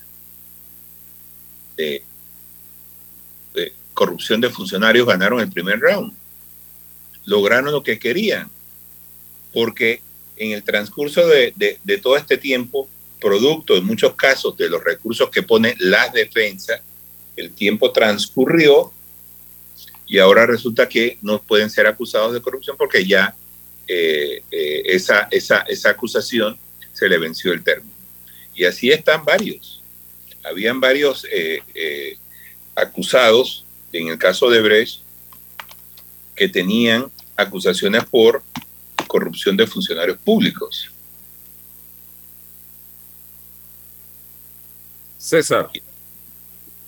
corrupción de funcionarios ganaron el primer round. Lograron lo que querían, porque en el transcurso de, de, todo este tiempo, producto en muchos casos de los recursos que pone la defensa, el tiempo transcurrió y ahora resulta que no pueden ser acusados de corrupción porque ya eh, eh, esa, esa, esa acusación se le venció el término. Y así están varios. Habían varios eh, acusados, en el caso de Brecht, que tenían acusaciones por corrupción de funcionarios públicos. César.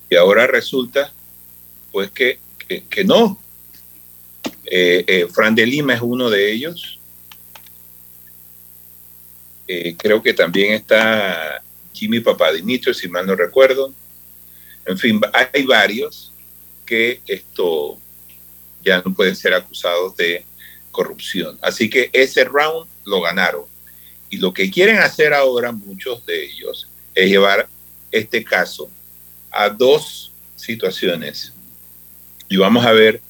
Y ahora resulta, pues, que, que, no. Eh, eh, Fran de Lima es uno de ellos. Eh, creo que también está Jimmy Papadimitro, si mal no recuerdo. En fin, hay varios que esto ya no pueden ser acusados de corrupción. Así que ese round lo ganaron. Y lo que quieren hacer ahora muchos de ellos es llevar este caso a dos situaciones. Y vamos a ver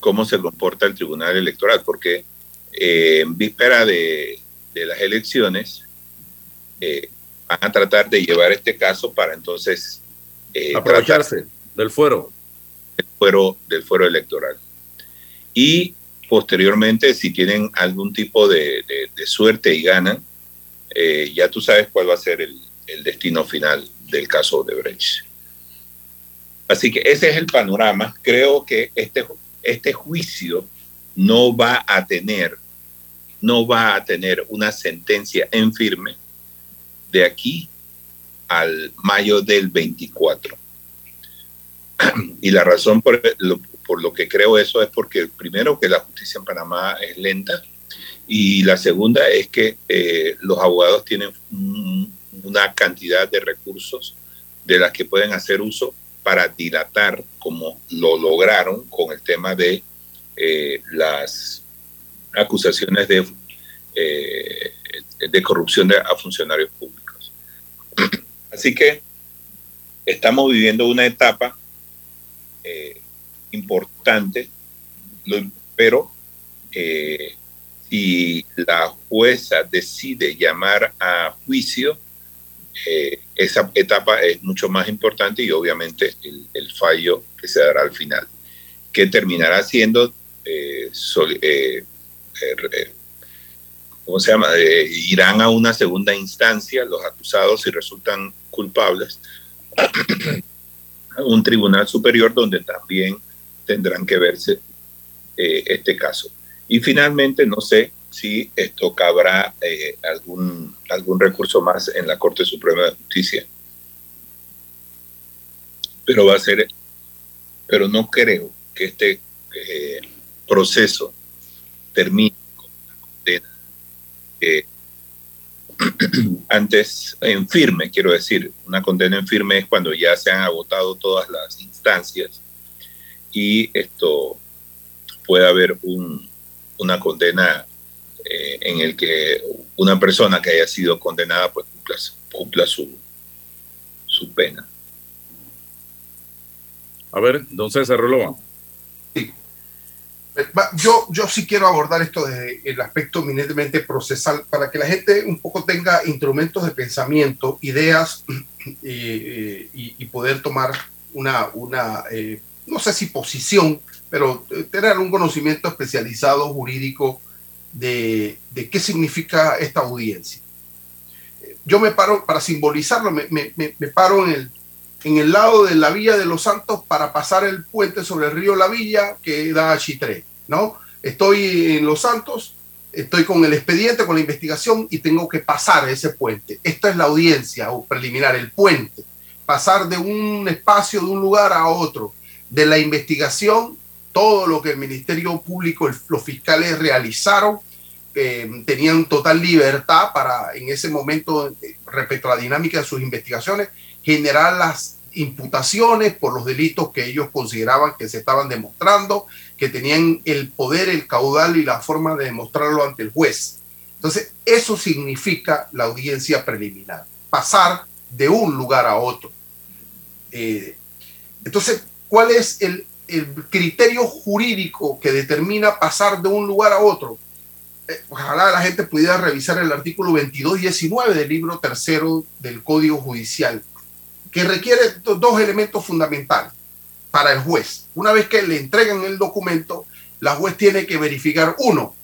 cómo se comporta el Tribunal Electoral, porque eh, en víspera de, las elecciones eh, van a tratar de llevar este caso para entonces eh, aprovecharse del fuero. Del fuero, del fuero electoral. Y posteriormente, si tienen algún tipo de, suerte y ganan, ya tú sabes cuál va a ser el, destino final del caso de Brecht. Así que ese es el panorama. Creo que este, este juicio no va a tener, no va a tener una sentencia en firme de aquí al mayo del 24. Y la razón por lo, por lo que creo eso es porque primero que la justicia en Panamá es lenta y la segunda es que eh, los abogados tienen una cantidad de recursos de las que pueden hacer uso para dilatar como lo lograron con el tema de eh, las acusaciones de, eh, de corrupción de, a funcionarios públicos. Así que estamos viviendo una etapa importante, pero eh, si la jueza decide llamar a juicio, eh, esa etapa es mucho más importante y obviamente el, fallo que se dará al final, que terminará siendo, eh, ¿cómo se llama? irán a una segunda instancia los acusados si resultan culpables, a un tribunal superior donde también tendrán que verse eh, este caso. Y finalmente, no sé si esto cabrá eh, algún, algún recurso más en la Corte Suprema de Justicia. Pero va a ser, pero no creo que este eh, proceso termine con una condena antes en firme, quiero decir, una condena en firme es cuando ya se han agotado todas las instancias y esto puede haber una condena eh, en el que una persona que haya sido condenada pues cumpla, su, su pena. A ver, don César Relova. Sí. Yo, yo sí quiero abordar esto desde el aspecto eminentemente procesal para que la gente un poco tenga instrumentos de pensamiento, ideas y, poder tomar una, una eh, no sé si posición, pero eh, tener un conocimiento especializado jurídico de, qué significa esta audiencia. Yo me paro, para simbolizarlo, me, paro en el, en el lado de la Villa de los Santos para pasar el puente sobre el río La Villa que da a Chitré, ¿no? Estoy en Los Santos, estoy con el expediente, con la investigación y tengo que pasar ese puente. Esta es la audiencia o preliminar, el puente. Pasar de un espacio, de un lugar a otro de la investigación, todo lo que el Ministerio Público, los fiscales realizaron, eh, tenían total libertad para en ese momento, eh, respecto a la dinámica de sus investigaciones, generar las imputaciones por los delitos que ellos consideraban que se estaban demostrando, que tenían el poder, el caudal y la forma de demostrarlo ante el juez. Entonces, eso significa la audiencia preliminar, pasar de un lugar a otro. Eh, entonces, ¿Cuál es el, criterio jurídico que determina pasar de un lugar a otro? eh, ojalá la gente pudiera revisar el artículo 2219 del libro tercero del Código Judicial, que requiere dos elementos fundamentales para el juez. Una vez que le entregan el documento, la juez tiene que verificar, uno,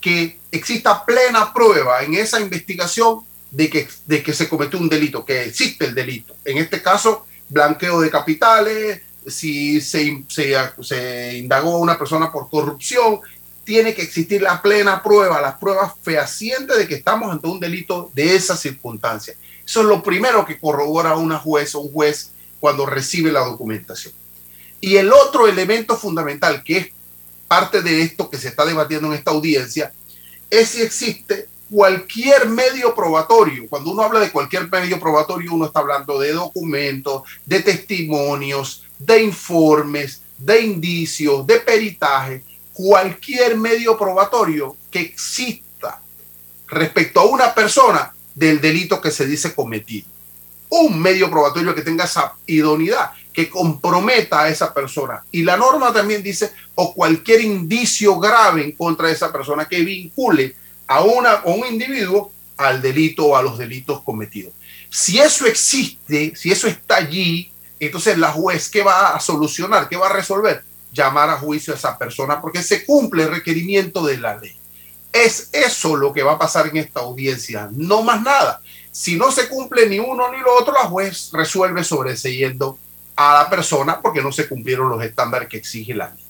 que exista plena prueba en esa investigación de que, de que se cometió un delito, que existe el delito. En este caso, blanqueo de capitales, si se, se, se indagó a una persona por corrupción, tiene que existir la plena prueba, las pruebas fehacientes de que estamos ante un delito de esa circunstancia. Eso es lo primero que corrobora una juez o un juez cuando recibe la documentación. Y el otro elemento fundamental, que es parte de esto que se está debatiendo en esta audiencia, es si existe cualquier medio probatorio. Cuando uno habla de cualquier medio probatorio, uno está hablando de documentos, de testimonios, de informes, de indicios, de peritaje, cualquier medio probatorio que exista respecto a una persona del delito que se dice cometido. Un medio probatorio que tenga esa idoneidad, que comprometa a esa persona. Y la norma también dice, o cualquier indicio grave en contra de esa persona que vincule a, una, a un individuo al delito o a los delitos cometidos. Si eso existe, si eso está allí, entonces la juez, ¿qué va a solucionar? ¿Qué va a resolver? Llamar a juicio a esa persona porque se cumple el requerimiento de la ley. Es eso lo que va a pasar en esta audiencia, no más nada. Si no se cumple ni uno ni lo otro, la juez resuelve sobreseyendo a la persona porque no se cumplieron los estándares que exige la ley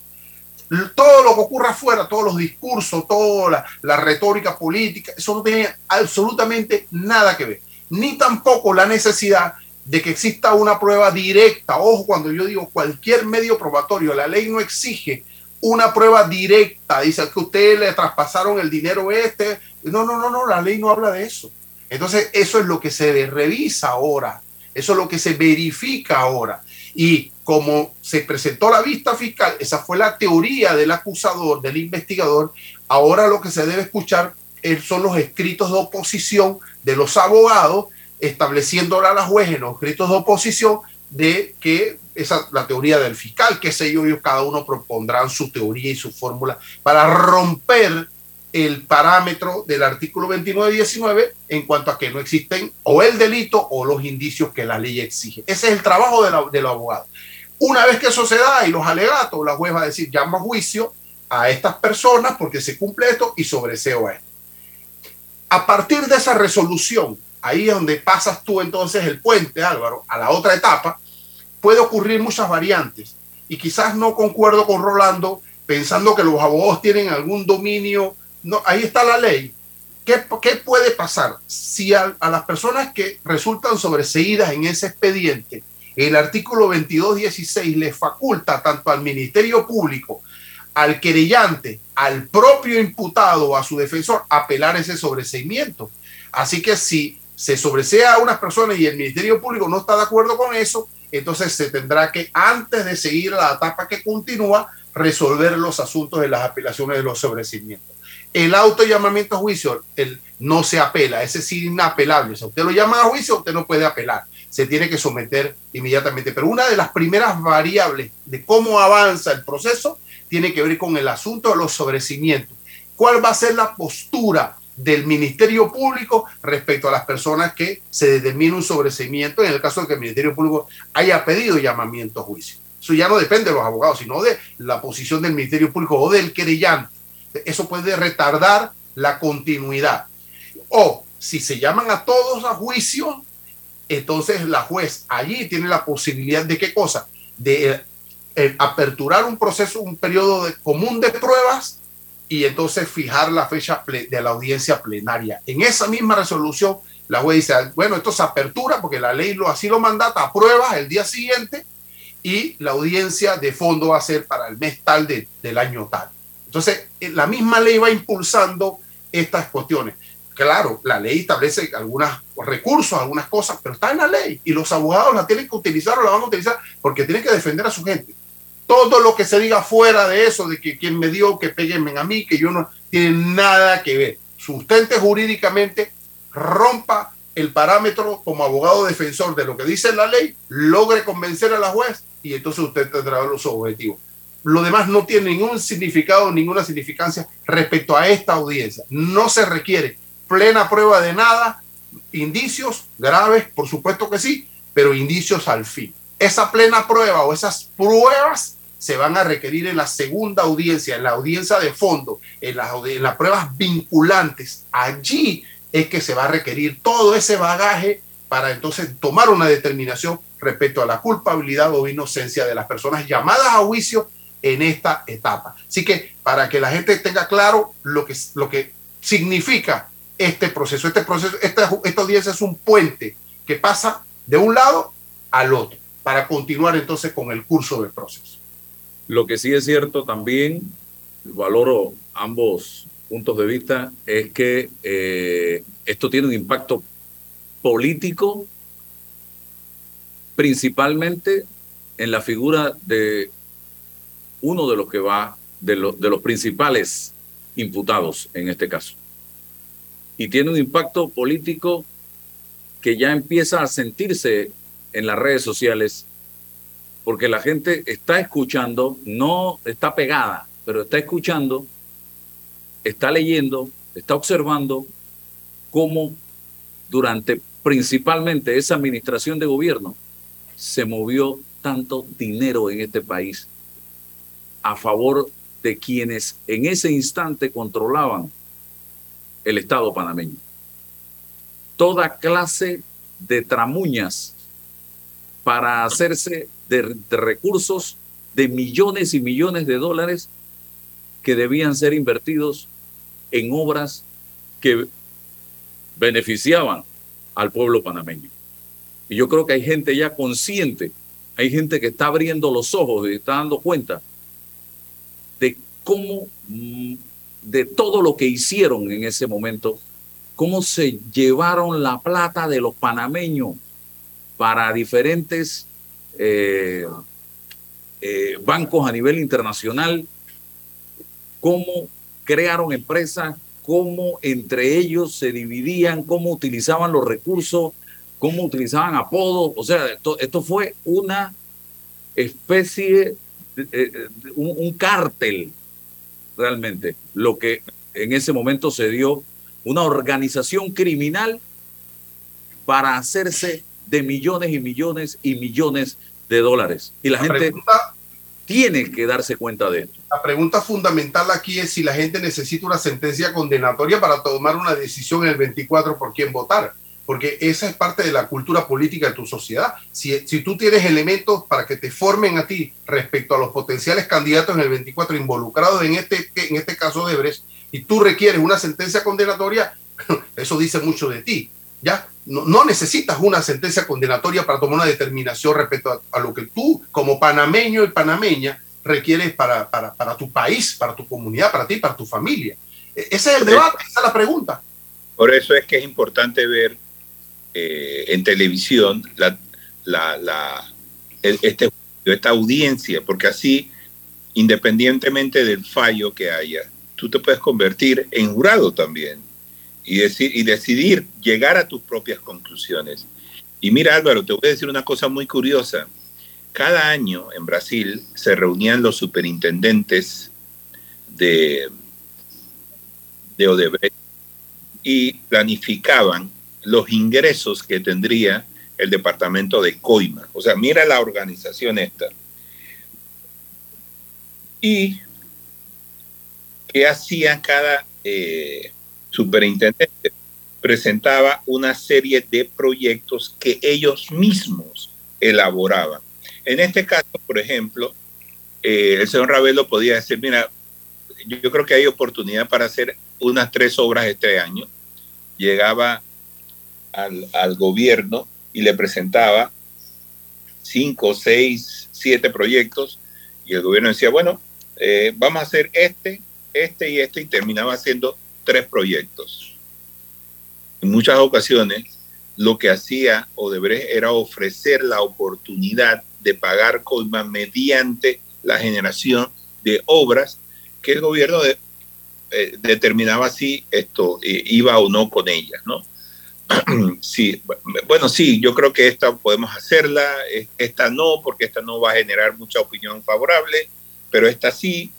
todo lo que ocurra afuera, todos los discursos, toda la, retórica política, eso no tiene absolutamente nada que ver. Ni tampoco la necesidad de que exista una prueba directa. Ojo, cuando yo digo cualquier medio probatorio, la ley no exige una prueba directa. Dice que ustedes le traspasaron el dinero este. No, no, no, no, la ley no habla de eso. Entonces, eso es lo que se revisa ahora. Eso es lo que se verifica ahora. Y como se presentó la vista fiscal, esa fue la teoría del acusador, del investigador, ahora lo que se debe escuchar son los escritos de oposición de los abogados estableciéndole a la juez en los escritos de oposición de que esa la teoría del fiscal, que sé yo, cada uno propondrán su teoría y su fórmula para romper el parámetro del artículo 29 y 19 en cuanto a que no existen o el delito o los indicios que la ley exige. Ese es el trabajo de, la, de los abogados. Una vez que eso se da y los alegatos, la juez va a decir, llama a juicio a estas personas porque se cumple esto y sobreseo a esto. A partir de esa resolución, ahí es donde pasas tú entonces el puente, Álvaro, a la otra etapa, puede ocurrir muchas variantes. Y quizás no concuerdo con Rolando pensando que los abogados tienen algún dominio. No, ahí está la ley. ¿Qué, puede pasar si a, a, las personas que resultan sobreseídas en ese expediente, el artículo 2216 les faculta tanto al Ministerio Público, al querellante, al propio imputado o a su defensor apelar ese sobreseimiento? Así que si se sobresea a unas personas y el Ministerio Público no está de acuerdo con eso, entonces se tendrá que, antes de seguir la etapa que continúa, resolver los asuntos de las apelaciones de los sobrecimientos. El auto llamamiento a juicio el, no se apela, ese es inapelable. Si usted lo llama a juicio, usted no puede apelar, se tiene que someter inmediatamente. Pero una de las primeras variables de cómo avanza el proceso tiene que ver con el asunto de los sobrecimientos. ¿Cuál va a ser la postura del Ministerio Público respecto a las personas que se determine un sobreseimiento en el caso de que el Ministerio Público haya pedido llamamiento a juicio. Eso ya no depende de los abogados, sino de la posición del Ministerio Público o del querellante. Eso puede retardar la continuidad. O si se llaman a todos a juicio, entonces la juez allí tiene la posibilidad de qué cosa? De eh, aperturar un proceso, un periodo de, común de pruebas y entonces fijar la fecha de la audiencia plenaria. En esa misma resolución, la juez dice, bueno, esto se apertura porque la ley lo, así lo mandata, aprueba el día siguiente y la audiencia de fondo va a ser para el mes tal de, del año tal. Entonces, eh, la misma ley va impulsando estas cuestiones. Claro, la ley establece algunos recursos, algunas cosas, pero está en la ley y los abogados la tienen que utilizar o la van a utilizar porque tienen que defender a su gente todo lo que se diga fuera de eso, de que quien me dio, que peguenme a mí, que yo no, tiene nada que ver. Sustente jurídicamente, rompa el parámetro como abogado defensor de lo que dice la ley, logre convencer a la juez y entonces usted tendrá los objetivos. lo demás no tiene ningún significado, ninguna significancia respecto a esta audiencia. No se requiere plena prueba de nada, indicios graves, por supuesto que sí, pero indicios al fin. Esa plena prueba o esas pruebas se van a requerir en la segunda audiencia, en la audiencia de fondo, en las, pruebas vinculantes. Allí es que se va a requerir todo ese bagaje para entonces tomar una determinación respecto a la culpabilidad o inocencia de las personas llamadas a juicio en esta etapa. Así que para que la gente tenga claro lo que, lo que significa este proceso, este proceso, esta, esta audiencia es un puente que pasa de un lado al otro para continuar entonces con el curso del proceso. Lo que sí es cierto también, valoro ambos puntos de vista, es que eh, esto tiene un impacto político principalmente en la figura de uno de los que va, de, de los principales imputados en este caso. Y tiene un impacto político que ya empieza a sentirse en las redes sociales, porque la gente está escuchando, no está pegada, pero está escuchando, está leyendo, está observando cómo durante principalmente esa administración de gobierno se movió tanto dinero en este país a favor de quienes en ese instante controlaban el Estado panameño. Toda clase de tramuñas para hacerse de, recursos de millones y millones de dólares que debían ser invertidos en obras que beneficiaban al pueblo panameño. Y yo creo que hay gente ya consciente, hay gente que está abriendo los ojos y está dando cuenta de cómo, mm, de todo lo que hicieron en ese momento, cómo se llevaron la plata de los panameños para diferentes eh, eh, bancos a nivel internacional, cómo crearon empresas, cómo entre ellos se dividían, cómo utilizaban los recursos cómo utilizaban apodos, o sea, esto, fue una especie, de, un, un cártel realmente, lo que en ese momento se dio, una organización criminal para hacerse de millones y millones y millones de dólares. Y la, gente tiene que darse cuenta de esto. La pregunta fundamental aquí es si la gente necesita una sentencia condenatoria para tomar una decisión en el 24 por quién votar porque esa es parte de la cultura política de tu sociedad. Si, si tú tienes elementos para que te formen a ti respecto a los potenciales candidatos en el 24 involucrados en este, en este caso de Brecht, y tú requieres una sentencia condenatoria, eso dice mucho de ti. ¿Ya? No, no, necesitas una sentencia condenatoria para tomar una determinación respecto a, lo que tú, como panameño y panameña, requieres para, para, para, tu país, para tu comunidad, para ti, para tu familia. E, ese es el debate, esa es la pregunta. Por eso es que es importante ver eh, en televisión la, la, este, esta audiencia, porque así, independientemente del fallo que haya, tú te puedes convertir en jurado también y, decir, y decidir llegar a tus propias conclusiones. Y mira Álvaro, te voy a decir una cosa muy curiosa. Cada año en Brasil se reunían los superintendentes de, de Odebrecht y planificaban los ingresos que tendría el departamento de Coima. O sea, mira la organización esta. Y qué hacía cada eh, superintendente. Presentaba una serie de proyectos que ellos mismos elaboraban. En este caso, por ejemplo, eh, el señor Ravelo podía decir, mira, yo creo que hay oportunidad para hacer unas tres obras este año. Llegaba al, gobierno y le presentaba cinco, seis, siete proyectos y el gobierno decía, bueno, eh, vamos a hacer este, este y este y terminaba haciendo tres proyectos. En muchas ocasiones lo que hacía Odebrecht era ofrecer la oportunidad de pagar coima mediante la generación de obras que el gobierno eh, determinaba si esto eh, iba o no con ellas, ¿no? sí, bueno, sí, yo creo que esta podemos hacerla, esta no, porque esta no va a generar mucha opinión favorable, pero esta sí,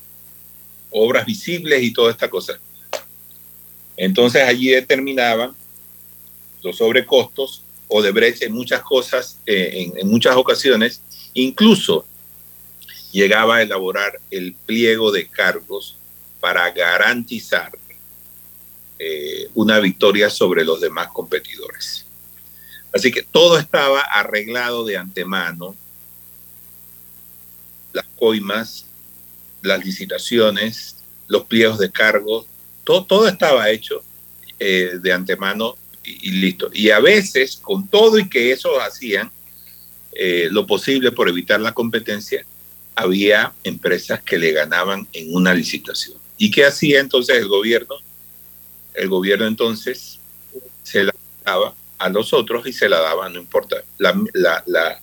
obras visibles y toda esta cosa. Entonces allí determinaban los sobrecostos o de brecha en muchas cosas, eh, en, muchas ocasiones, incluso llegaba a elaborar el pliego de cargos para garantizar eh, una victoria sobre los demás competidores. Así que todo estaba arreglado de antemano, las coimas, las licitaciones, los pliegos de cargos, todo, estaba hecho eh, de antemano y, listo. Y a veces, con todo y que eso hacían eh, lo posible por evitar la competencia, había empresas que le ganaban en una licitación. ¿Y qué hacía entonces el gobierno? El gobierno entonces se la daba a los otros y se la daba, no importa. La, la, la,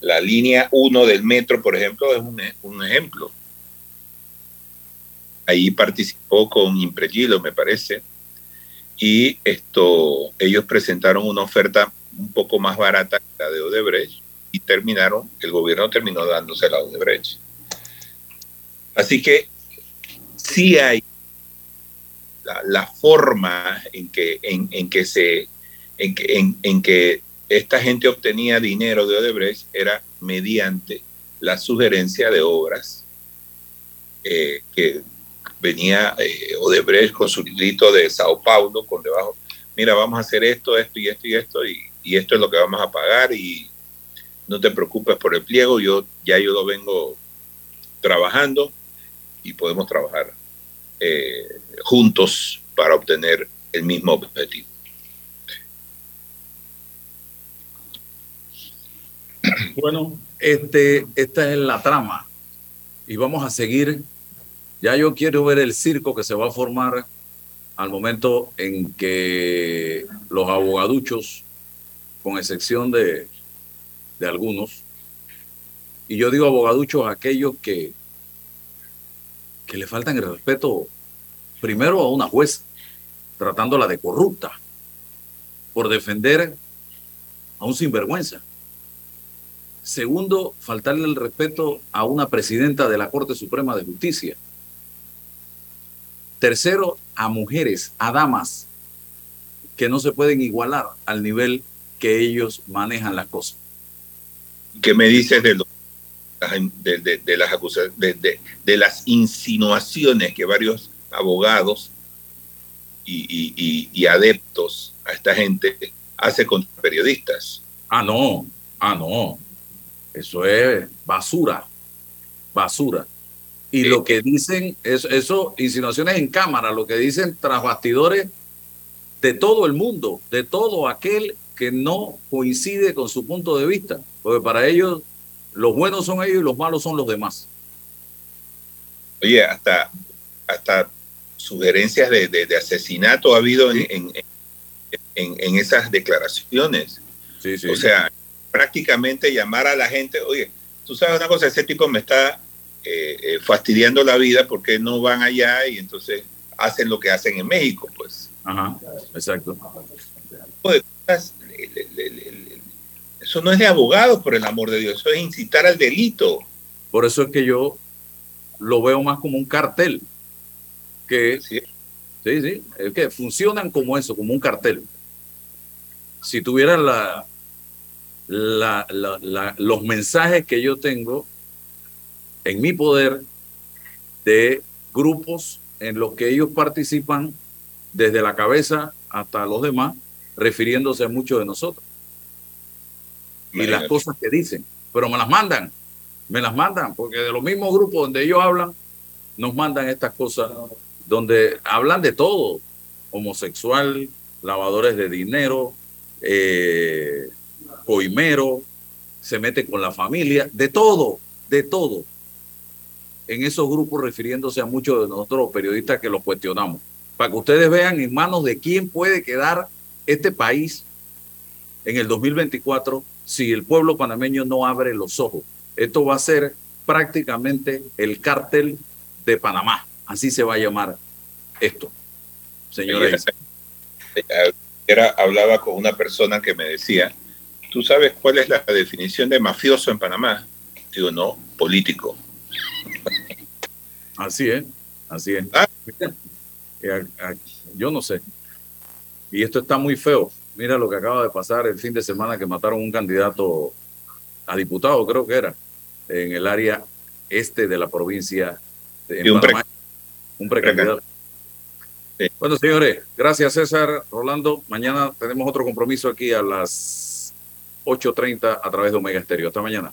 la línea 1 del metro, por ejemplo, es un, un ejemplo. Ahí participó con Impregilo, me parece, y esto, ellos presentaron una oferta un poco más barata que la de Odebrecht y terminaron, el gobierno terminó dándose la Odebrecht. Así que sí hay la, forma en que, en, que se, en que, en, que esta gente obtenía dinero de Odebrecht era mediante la sugerencia de obras eh, que venía eh, Odebrecht con su librito de Sao Paulo con debajo, mira, vamos a hacer esto, esto y esto y esto, y, esto es lo que vamos a pagar y no te preocupes por el pliego, yo ya yo lo vengo trabajando y podemos trabajar eh, juntos para obtener el mismo objetivo. Bueno, este, esta es la trama y vamos a seguir ya yo quiero ver el circo que se va a formar al momento en que los abogaduchos, con excepción de, de algunos, y yo digo abogaduchos aquellos que, que le faltan el respeto primero a una jueza, tratándola de corrupta, por defender a un sinvergüenza. Segundo, faltarle el respeto a una presidenta de la Corte Suprema de Justicia Tercero, a mujeres, a damas que no se pueden igualar al nivel que ellos manejan las cosas. ¿Qué me dices de, de, las acusaciones, de, las insinuaciones que varios abogados y, adeptos a esta gente hace contra periodistas? Ah, no, ah, no. Eso es basura, basura. Y lo que dicen, es, eso, insinuaciones en cámara, lo que dicen tras bastidores de todo el mundo, de todo aquel que no coincide con su punto de vista. Porque para ellos, los buenos son ellos y los malos son los demás. Oye, hasta, hasta sugerencias de, asesinato ha habido en, en, esas declaraciones. Sí, sí. O sea, prácticamente llamar a la gente, oye, tú sabes una cosa, ese tipo me está eh, eh, fastidiando la vida porque no van allá y entonces hacen lo que hacen en México, pues. Ajá, exacto. Eso no es de abogados, por el amor de Dios, eso es incitar al delito. Por eso es que yo lo veo más como un cartel, que sí, sí, es que funcionan como eso, como un cartel. Si tuvieran la, la, los mensajes que yo tengo en mi poder de grupos en los que ellos participan desde la cabeza hasta los demás, refiriéndose a muchos de nosotros. Y las cosas que dicen, pero me las mandan, me las mandan, porque de los mismos grupos donde ellos hablan, nos mandan estas cosas, donde hablan de todo, homosexual, lavadores de dinero, eh, coimero, se mete con la familia, de todo, de todo en esos grupos refiriéndose a muchos de nosotros periodistas que los cuestionamos, para que ustedes vean en manos de quién puede quedar este país en el 2024 si el pueblo panameño no abre los ojos. Esto va a ser prácticamente el cártel de Panamá, así se va a llamar esto, señores. Era, hablaba con una persona que me decía, ¿tú sabes cuál es la definición de mafioso en Panamá? Digo, no, político. Así es, así es. Yo no sé. Y esto está muy feo. Mira lo que acaba de pasar el fin de semana que mataron un candidato a diputado, creo que era, en el área este de la provincia de un, un precandidato. Bueno, señores, gracias César, Rolando. Mañana tenemos otro compromiso aquí a las 8.30 a través de Omega Estéreo. Hasta mañana.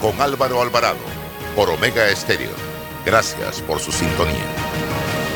con Álvaro Alvarado por Omega Estéreo. Gracias por su sintonía.